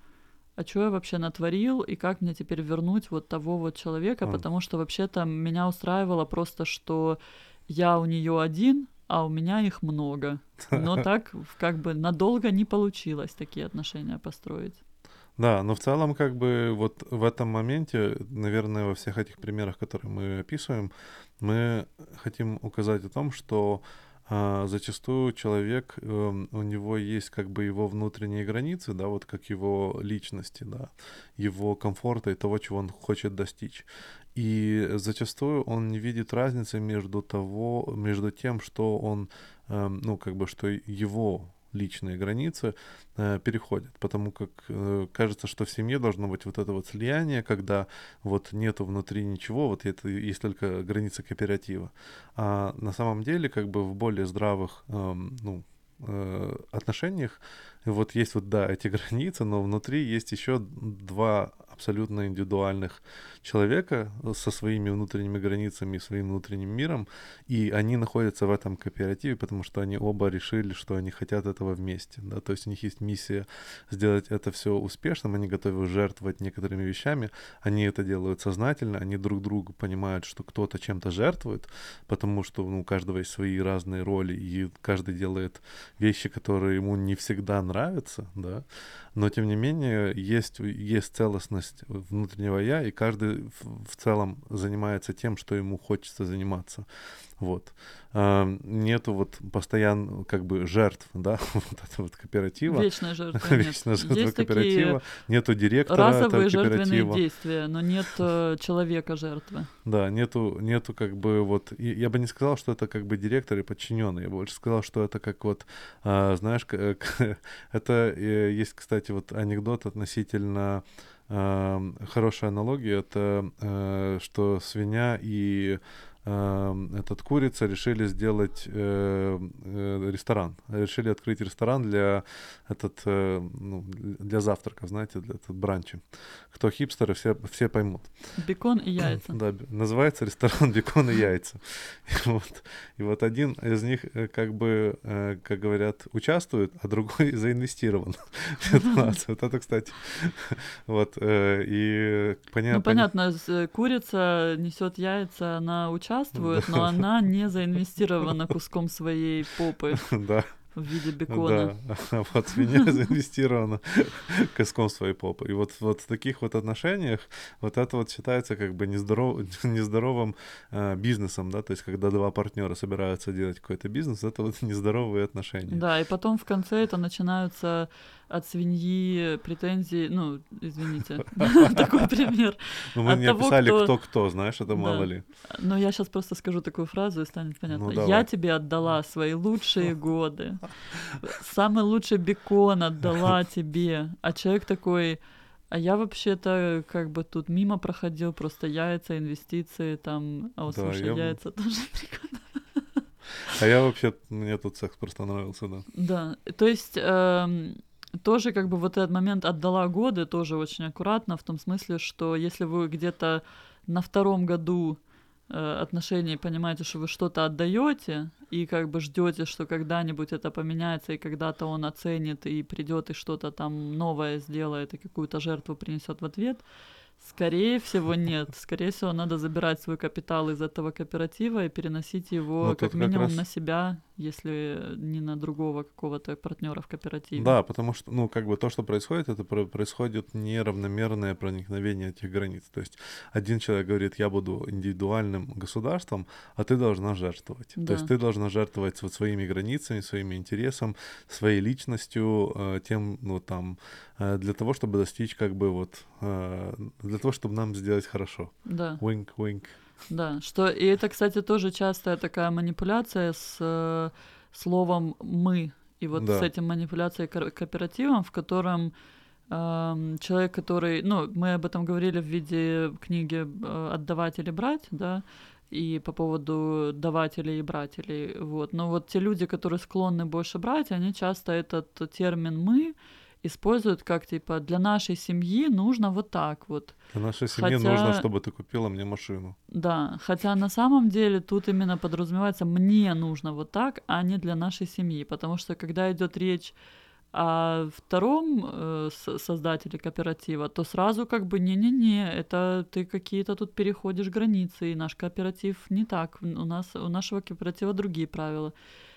а что я вообще натворил, и как мне теперь вернуть вот того вот человека, а. потому что вообще-то меня устраивало просто, что я у нее один, а у меня их много. Но [laughs] так как бы надолго не получилось такие отношения построить. Да, но в целом как бы вот в этом моменте, наверное, во всех этих примерах, которые мы описываем, мы хотим указать о том, что а, зачастую человек, э, у него есть как бы его внутренние границы, да, вот как его личности, да, его комфорта и того, чего он хочет достичь. И зачастую он не видит разницы между того, между тем, что он, э, ну, как бы, что его личные границы э, переходят, потому как э, кажется, что в семье должно быть вот это вот слияние, когда вот нету внутри ничего, вот это есть только граница кооператива. А на самом деле как бы в более здравых, э, ну, э, отношениях вот есть вот, да, эти [laughs] границы, но внутри есть еще два абсолютно индивидуальных человека со своими внутренними границами, своим внутренним миром, и они находятся в этом кооперативе, потому что они оба решили, что они хотят этого вместе, да, то есть у них есть миссия сделать это все успешным, они готовы жертвовать некоторыми вещами, они это делают сознательно, они друг другу понимают, что кто-то чем-то жертвует, потому что ну, у каждого есть свои разные роли, и каждый делает вещи, которые ему не всегда нравятся, да, но тем не менее есть, есть целостность внутреннего я, и каждый в, в целом занимается тем, что ему хочется заниматься. Вот. А, нету вот постоянно как бы жертв, да, [laughs] вот этого вот кооператива. Вечная жертва. [laughs] Вечная жертва Есть кооператива. Нету директора разовые жертвенные действия, но нет [laughs] э, человека жертвы. Да, нету, нету как бы вот, я бы не сказал, что это как бы директор и подчиненный, я бы больше сказал, что это как вот, а, знаешь, это э, есть, кстати, вот анекдот относительно хорошая аналогия, это э, что свинья и Эм, этот курица решили сделать э, э, ресторан. Решили открыть ресторан для этот э, ну, для завтрака, знаете, для этот бранча. Кто хипстеры, все, все поймут. Бекон и [clears throat] яйца. Да, называется ресторан [laughs] «Бекон и яйца». [laughs] И вот, и вот один из них, э, как бы, э, как говорят, участвует, а другой [laughs] заинвестирован. Вот это, кстати, вот, э, и понятно... Ну, понятно, курица несет яйца, она участвует, но она не заинвестирована куском своей попы. Да в виде бекона. Да, [laughs] вот свинья заинвестирована куском своей попы. И вот, вот в таких вот отношениях вот это вот считается как бы нездоров, нездоровым э, бизнесом, да, то есть когда два партнера собираются делать какой-то бизнес, это вот нездоровые отношения. Да, и потом в конце это начинаются от свиньи претензии, ну, извините, [laughs] [laughs] такой пример. Ну, мы не описали, кто-кто, знаешь, это мало ли. Но я сейчас просто скажу такую фразу, и станет понятно. Ну, я тебе отдала свои лучшие [laughs] годы. Самый лучший бекон отдала тебе. А человек такой... А я вообще-то как бы тут мимо проходил, просто яйца, инвестиции там, а вот да, слушай, я... яйца тоже прикольно. А я вообще, мне тут секс просто нравился, да. Да, то есть эм, тоже как бы вот этот момент отдала годы тоже очень аккуратно, в том смысле, что если вы где-то на втором году э, отношений понимаете, что вы что-то отдаете, и как бы ждете, что когда-нибудь это поменяется, и когда-то он оценит и придет и что-то там новое сделает, и какую-то жертву принесет в ответ, Скорее всего, нет. Скорее всего, надо забирать свой капитал из этого кооператива и переносить его ну, как минимум как раз... на себя, если не на другого какого-то партнера в кооперативе. Да, потому что, ну, как бы то, что происходит, это происходит неравномерное проникновение этих границ. То есть один человек говорит, я буду индивидуальным государством, а ты должна жертвовать. Да. То есть ты должна жертвовать вот своими границами, своими интересом, своей личностью, э, тем, ну, там, э, для того, чтобы достичь как бы вот э, для того, чтобы нам сделать хорошо. Да. Wink, wink. Да, что и это, кстати, тоже частая такая манипуляция с э, словом мы. И вот да. с этим манипуляцией кооперативом, в котором э, человек, который, ну, мы об этом говорили в виде книги э, "Отдавать или брать", да, и по поводу давателей и брателей, вот. Но вот те люди, которые склонны больше брать, они часто этот термин мы используют как типа для нашей семьи нужно вот так вот. Для нашей семьи хотя... нужно, чтобы ты купила мне машину. Да, хотя на самом деле тут именно подразумевается мне нужно вот так, а не для нашей семьи, потому что когда идет речь о втором э, создателе кооператива, то сразу как бы не-не-не, это ты какие-то тут переходишь границы, и наш кооператив не так, у нас у нашего кооператива другие правила.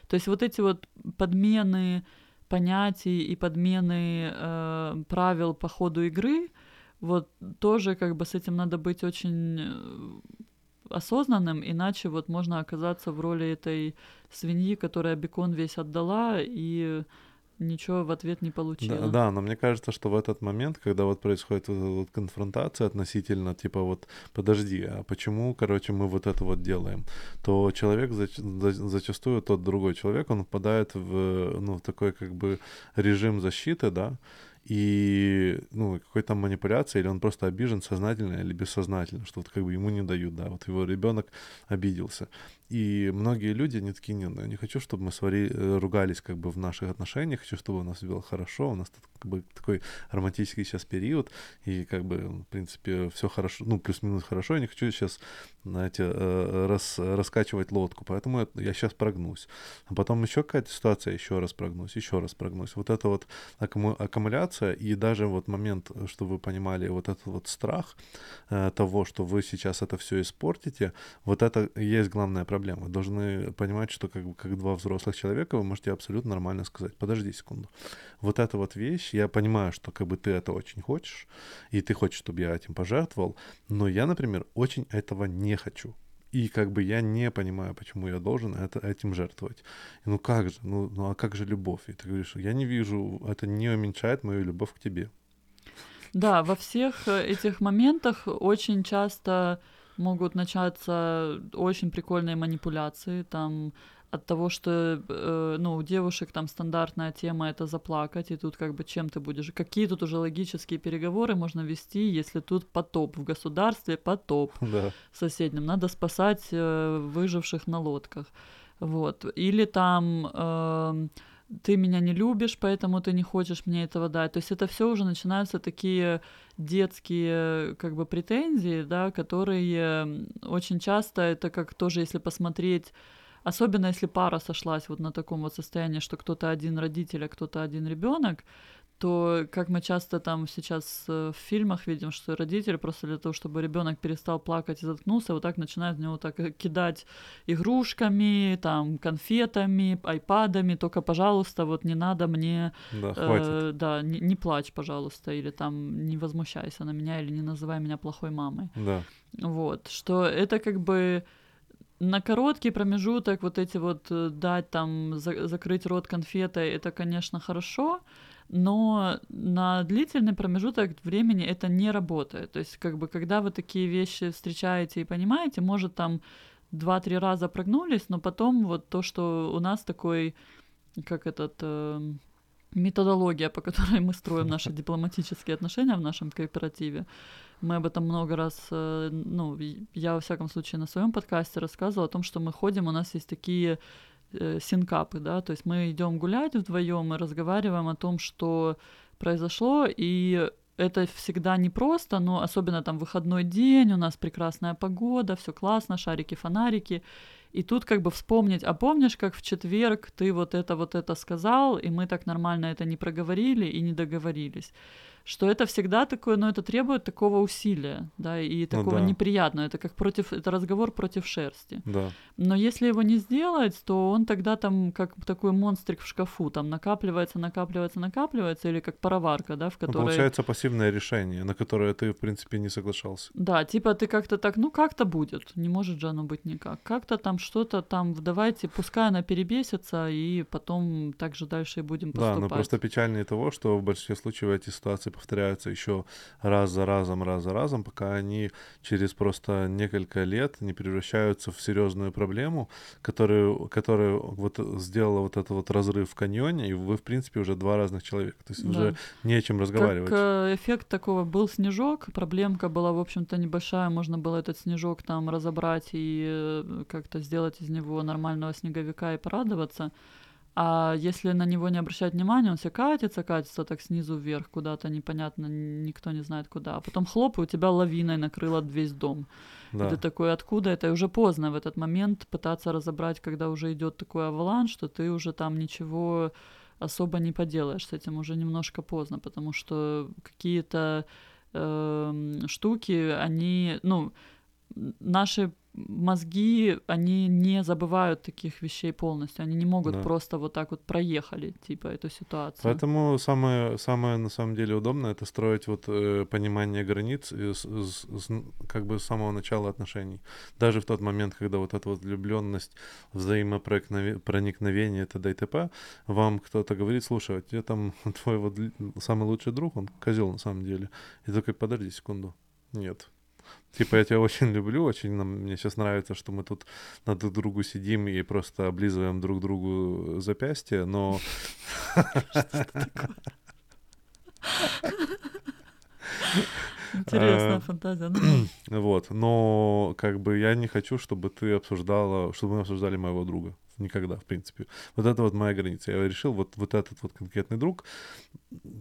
То есть вот эти вот подмены понятий и подмены э, правил по ходу игры, вот тоже как бы с этим надо быть очень э, осознанным, иначе вот можно оказаться в роли этой свиньи, которая бекон весь отдала и ничего в ответ не получила. Да, да, но мне кажется, что в этот момент, когда вот происходит вот эта вот конфронтация относительно, типа вот, подожди, а почему, короче, мы вот это вот делаем, то человек зач, за, зачастую, тот другой человек, он впадает в, ну, в такой как бы режим защиты, да, и, ну, какой-то манипуляции, или он просто обижен сознательно или бессознательно, что вот как бы ему не дают, да, вот его ребенок обиделся. И многие люди, они такие, нет, ну, я не хочу, чтобы мы свари, э, ругались как бы в наших отношениях, хочу, чтобы у нас было хорошо, у нас тут как бы такой романтический сейчас период, и как бы, в принципе, все хорошо, ну, плюс-минус хорошо, я не хочу сейчас, знаете, э, рас, раскачивать лодку, поэтому я сейчас прогнусь. А потом еще какая-то ситуация, еще раз прогнусь, еще раз прогнусь. Вот это вот аккуму- аккумуляция, и даже вот момент, что вы понимали, вот этот вот страх э, того, что вы сейчас это все испортите, вот это есть главная проблема проблема. Вы должны понимать, что как, как два взрослых человека вы можете абсолютно нормально сказать, подожди секунду. Вот эта вот вещь, я понимаю, что как бы ты это очень хочешь, и ты хочешь, чтобы я этим пожертвовал, но я, например, очень этого не хочу. И как бы я не понимаю, почему я должен это, этим жертвовать. И ну как же, ну, ну а как же любовь? И ты говоришь, я не вижу, это не уменьшает мою любовь к тебе. Да, во всех э, этих моментах очень часто могут начаться очень прикольные манипуляции, там от того, что э, ну, у девушек там стандартная тема это заплакать, и тут как бы чем ты будешь, какие тут уже логические переговоры можно вести, если тут потоп? В государстве, потоп. [laughs] Да. соседнем, надо спасать э, выживших на лодках, вот, или там э, ты меня не любишь, поэтому ты не хочешь мне этого дать. То есть это все уже начинаются такие детские как бы претензии, да, которые очень часто это как тоже, если посмотреть Особенно если пара сошлась вот на таком вот состоянии, что кто-то один родитель, а кто-то один ребенок, то как мы часто там сейчас э, в фильмах видим, что родители просто для того, чтобы ребенок перестал плакать и заткнулся, вот так начинают в него так э, кидать игрушками, там, конфетами, айпадами, только, пожалуйста, вот не надо мне... Да, э, да, не, не плачь, пожалуйста, или там не возмущайся на меня, или не называй меня плохой мамой. Да. Вот, что это как бы на короткий промежуток вот эти вот э, дать там за, закрыть рот конфетой, это, конечно, хорошо, но на длительный промежуток времени это не работает. То есть, как бы, когда вы такие вещи встречаете и понимаете, может, там два-три раза прогнулись, но потом вот то, что у нас такой, как этот, э, методология, по которой мы строим наши дипломатические отношения в нашем кооперативе, мы об этом много раз, э, ну, я, во всяком случае, на своем подкасте рассказывала о том, что мы ходим, у нас есть такие э, синкапы, да, то есть мы идем гулять вдвоем и разговариваем о том, что произошло, и это всегда непросто, но особенно там выходной день, у нас прекрасная погода, все классно, шарики, фонарики. И тут как бы вспомнить, а помнишь, как в четверг ты вот это, вот это сказал, и мы так нормально это не проговорили и не договорились что это всегда такое, но это требует такого усилия, да, и ну такого ну, да. неприятного. Это как против, это разговор против шерсти. Да. Но если его не сделать, то он тогда там как такой монстрик в шкафу, там накапливается, накапливается, накапливается, или как пароварка, да, в ну, которой... Ну, получается пассивное решение, на которое ты, в принципе, не соглашался. Да, типа ты как-то так, ну как-то будет, не может же оно быть никак. Как-то там что-то там, давайте, пускай она перебесится, и потом так же дальше и будем поступать. Да, но просто печальнее того, что в большинстве случаев эти ситуации повторяются еще раз за разом, раз за разом, пока они через просто несколько лет не превращаются в серьезную проблему, которую, которая вот сделала вот этот вот разрыв в каньоне, и вы, в принципе, уже два разных человека. То есть да. уже не о чем разговаривать. Как э, эффект такого был снежок, проблемка была, в общем-то, небольшая, можно было этот снежок там разобрать и э, как-то сделать из него нормального снеговика и порадоваться. А если на него не обращать внимания, он все катится, катится так снизу вверх куда-то, непонятно, никто не знает куда. А потом хлоп, и у тебя лавиной накрыло весь дом. Да. И ты такой, откуда это? И уже поздно в этот момент пытаться разобрать, когда уже идет такой аваланш, что ты уже там ничего особо не поделаешь с этим, уже немножко поздно, потому что какие-то э, штуки, они, ну, наши мозги, они не забывают таких вещей полностью. Они не могут да. просто вот так вот проехали, типа, эту ситуацию. Поэтому самое, самое на самом деле удобное это строить вот э, понимание границ с, с, с, как бы с самого начала отношений. Даже в тот момент, когда вот эта вот влюбленность, взаимопроникновение, т.д. и т.п., вам кто-то говорит, слушай, а тебе там [laughs] твой вот самый лучший друг, он козел на самом деле. И такой, подожди секунду. Нет, Типа, я тебя очень [laughs] люблю, очень нам, мне сейчас нравится, что мы тут на друг другу сидим и просто облизываем друг другу запястье, но... [laughs] Интересная А, фантазия. [clears throat] Вот, но как бы я не хочу, чтобы ты обсуждала, чтобы мы обсуждали моего друга. Никогда, в принципе. Вот это вот моя граница. Я решил, вот, вот этот вот конкретный друг,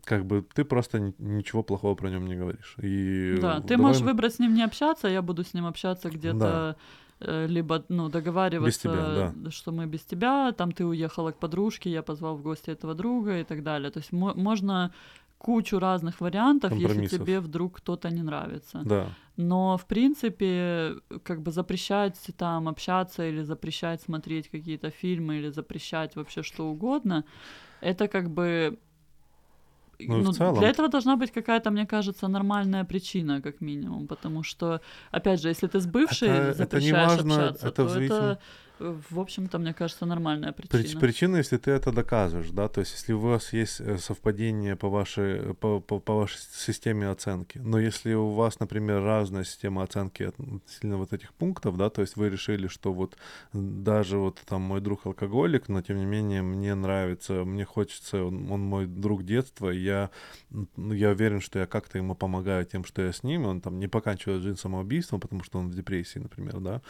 как бы ты просто ни- ничего плохого про нем не говоришь. И Да, ты давай можешь выбрать с ним не общаться, я буду с ним общаться где-то, э, либо, ну, договариваться, тебя, что мы без тебя, там ты уехала к подружке, я позвал в гости этого друга и так далее. То есть мо- можно кучу разных вариантов, если тебе вдруг кто-то не нравится. Да, Но, в принципе, как бы запрещать там общаться или запрещать смотреть какие-то фильмы или запрещать вообще что угодно, это как бы... Ну в целом- для этого должна быть какая-то, мне кажется, нормальная причина, как минимум, потому что, опять же, если ты с бывшей Это- это не запрещаешь важно, общаться, это то зависим- это, в общем-то, мне кажется, нормальная Прич- причина. причина, если ты это доказываешь, да, то есть если у вас есть э, совпадение по вашей, по, по, по вашей системе оценки, но если у вас, например, разная система оценки относительно вот этих пунктов, да, то есть вы решили, что вот даже вот там мой друг алкоголик, но тем не менее мне нравится, мне хочется, он, он мой друг детства, и я, ну, я уверен, что я как-то ему помогаю тем, что я с ним, он там не поканчивает жизнь самоубийством, потому что он в депрессии, например, да,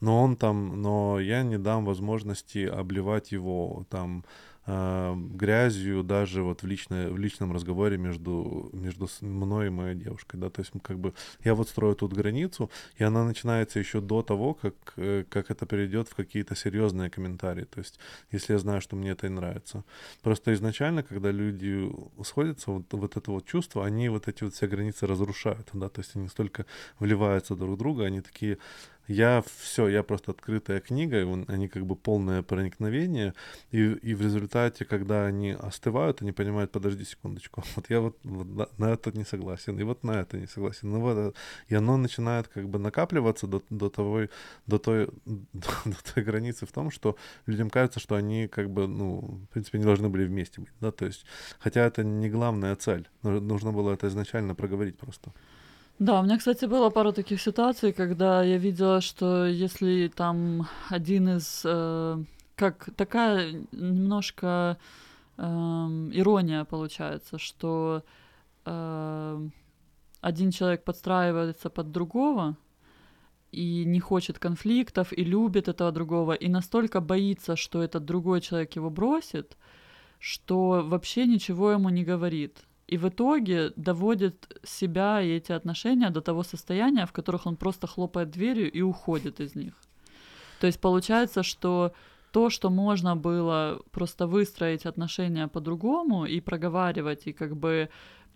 но он там, но я не дам возможности обливать его там э, грязью даже вот в, личной, в личном разговоре между, между мной и моей девушкой, да, то есть как бы я вот строю тут границу, и она начинается еще до того, как, э, как это перейдет в какие-то серьезные комментарии, то есть если я знаю, что мне это и нравится. Просто изначально, когда люди сходятся, вот, вот это вот чувство, они вот эти вот все границы разрушают, да, то есть они столько вливаются друг в друга, они такие, я все, я просто открытая книга, и он- они как бы полное проникновение, и, и в результате, когда они остывают, они понимают, подожди секундочку, [laughs] вот я вот, вот на, на это не согласен, и вот на это не согласен, ну вот, это». и оно начинает как бы накапливаться до, до того, до той, до, [laughs] до той границы в том, что людям кажется, что они как бы, ну, в принципе, не должны были вместе быть, да, то есть, хотя это не главная цель, Ну, нужно было это изначально проговорить просто. Да, у меня, кстати, было пару таких ситуаций, когда я видела, что если там один из... э, как такая немножко эм, ирония получается, что эм, один человек подстраивается под другого и не хочет конфликтов, и любит этого другого, и настолько боится, что этот другой человек его бросит, что вообще ничего ему не говорит. И в итоге доводит себя и эти отношения до того состояния, в которых он просто хлопает дверью и уходит из них. То есть получается, что то, что можно было просто выстроить отношения по-другому и проговаривать, и как бы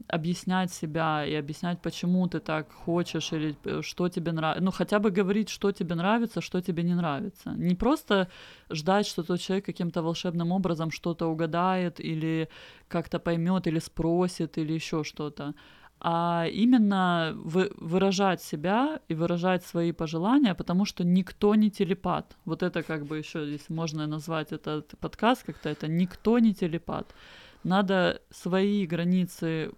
объяснять себя и объяснять, почему ты так хочешь или э, что тебе нравится. Ну, хотя бы говорить, что тебе нравится, что тебе не нравится. Не просто ждать, что тот человек каким-то волшебным образом что-то угадает или как-то поймет или спросит или еще что-то а именно вы, выражать себя и выражать свои пожелания, потому что никто не телепат. Вот это как бы еще, если можно назвать этот подкаст как-то, это никто не телепат. Надо свои границы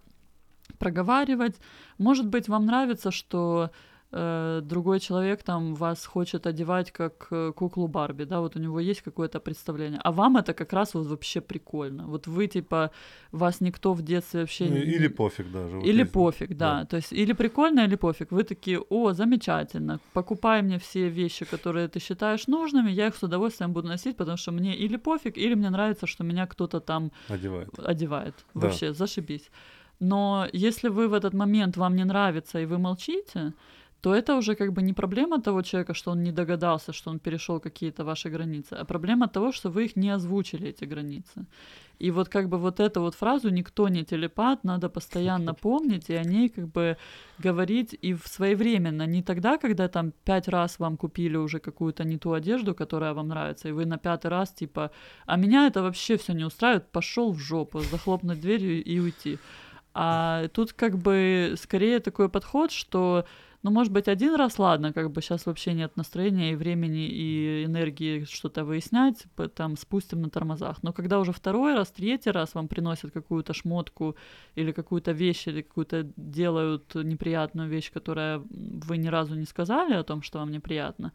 проговаривать. Может быть, вам нравится, что э, другой человек там вас хочет одевать как э, куклу Барби, да, вот у него есть какое-то представление, а вам это как раз вот вообще прикольно. Вот вы типа вас никто в детстве вообще Ну, или пофиг даже. вот или есть- пофиг, да. да. То есть или прикольно, или пофиг. Вы такие, о, замечательно, покупай мне все вещи, которые ты считаешь нужными, я их с удовольствием буду носить, потому что мне или пофиг, или мне нравится, что меня кто-то там Одевает. одевает. Да. Вообще, зашибись. Но если вы в этот момент вам не нравится и вы молчите, то это уже как бы не проблема того человека, что он не догадался, что он перешел какие-то ваши границы, а проблема того, что вы их не озвучили, эти границы. И вот как бы вот эту вот фразу «никто не телепат» надо постоянно помнить и о ней как бы говорить и в своевременно, не тогда, когда там пять раз вам купили уже какую-то не ту одежду, которая вам нравится, и вы на пятый раз типа «а меня это вообще все не устраивает, пошел в жопу, захлопнуть дверью и уйти». А тут как бы скорее такой подход, что ну, может быть, один раз, ладно, как бы сейчас вообще нет настроения и времени, и энергии что-то выяснять, там спустим на тормозах. Но когда уже второй раз, третий раз вам приносят какую-то шмотку или какую-то вещь, или какую-то делают неприятную вещь, которая вы ни разу не сказали о том, что вам неприятно,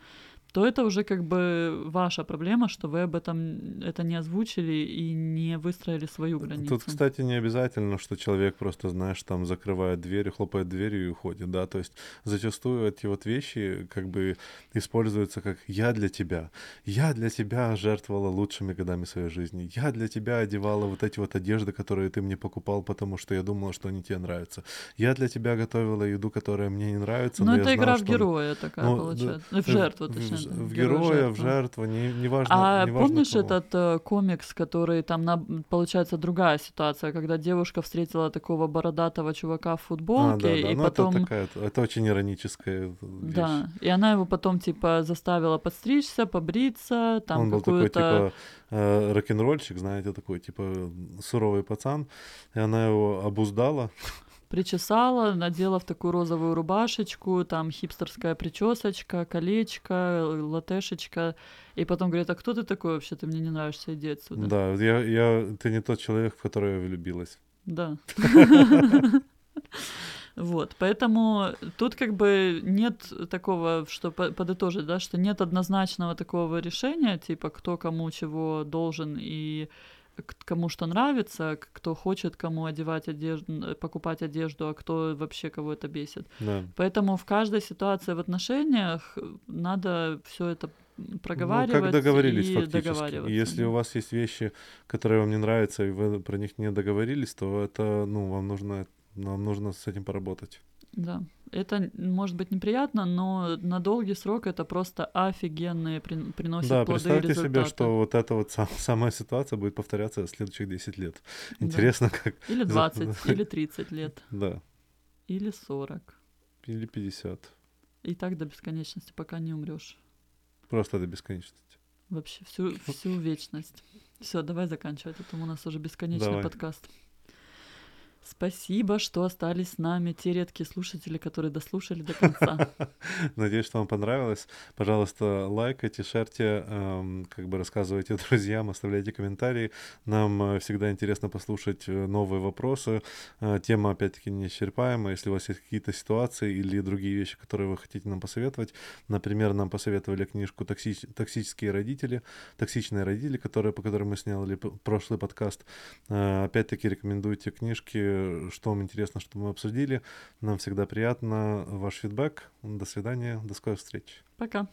то это уже как бы ваша проблема, что вы об этом это не озвучили и не выстроили свою границу. Тут, кстати, не обязательно, что человек просто, знаешь, там закрывает дверь, хлопает дверью и уходит, да, то есть зачастую эти вот вещи как бы используются как «я для тебя», «я для тебя жертвовала лучшими годами своей жизни», «я для тебя одевала вот эти вот одежды, которые ты мне покупал, потому что я думала, что они тебе нравятся», «я для тебя готовила еду, которая мне не нравится, но, но это я игра знала, в что... героя такая Ну, получается. да, в жертву, точнее. В, героя, в жертву, не, неважно, А неважно помнишь кого. этот э, комикс, который там, на, получается, другая ситуация, когда девушка встретила такого бородатого чувака в А, футболке, да, да, и ну потом... это такая, это очень ироническая вещь. Да, и она его потом, типа, заставила подстричься, побриться, там Он был такой, типа, э, рок-н-ролльщик, знаете, такой, типа, суровый пацан, и она его обуздала. Причесала, надела в такую розовую рубашечку, там хипстерская причесочка, колечко, латешечка, и потом говорит, а кто ты такой вообще, ты мне не нравишься, иди отсюда. Да, я, я, ты не тот человек, в которого я влюбилась. Да. Вот, поэтому тут как бы нет такого, что по- подытожить, да, что нет однозначного такого решения, типа кто кому чего должен и кому что нравится, кто хочет кому одевать одежду, н- покупать одежду, а кто вообще кого это бесит. Да. Поэтому в каждой ситуации в отношениях надо все это проговаривать Ну, как договорились и фактически. договариваться. Если у вас есть вещи, которые вам не нравятся, и вы про них не договорились, то это, ну, вам нужно, нам нужно с этим поработать. Да, это может быть неприятно, но на долгий срок это просто офигенные прин- приносит да, плоды и представьте себе, результаты. что вот эта вот сам- самая ситуация будет повторяться следующих 10 лет. Да. Интересно, как... Или за- 20, [laughs] или 30 лет, Да, или 40. или 50. И так до бесконечности, пока не умрешь. Просто до бесконечности. Вообще всю, всю вечность. Все, давай заканчивать, а то у нас уже бесконечный Давай. подкаст. Спасибо, что остались с нами, те редкие слушатели, которые дослушали до конца. [laughs] Надеюсь, что вам понравилось. Пожалуйста, лайкайте, шерьте, эм, как бы рассказывайте [laughs] друзьям, оставляйте комментарии. Нам э, всегда интересно послушать э, новые вопросы. Э, Тема, опять-таки, неисчерпаемая. Если у вас есть какие-то ситуации или другие вещи, которые вы хотите нам посоветовать, например, нам посоветовали книжку «Токсич- «Токсические родители», «Токсичные родители», которые, по которой мы сняли прошлый подкаст. Опять-таки, рекомендуйте книжки, что вам интересно, что мы обсудили. Нам всегда приятно ваш фидбэк. До свидания, до скорых встреч. Пока.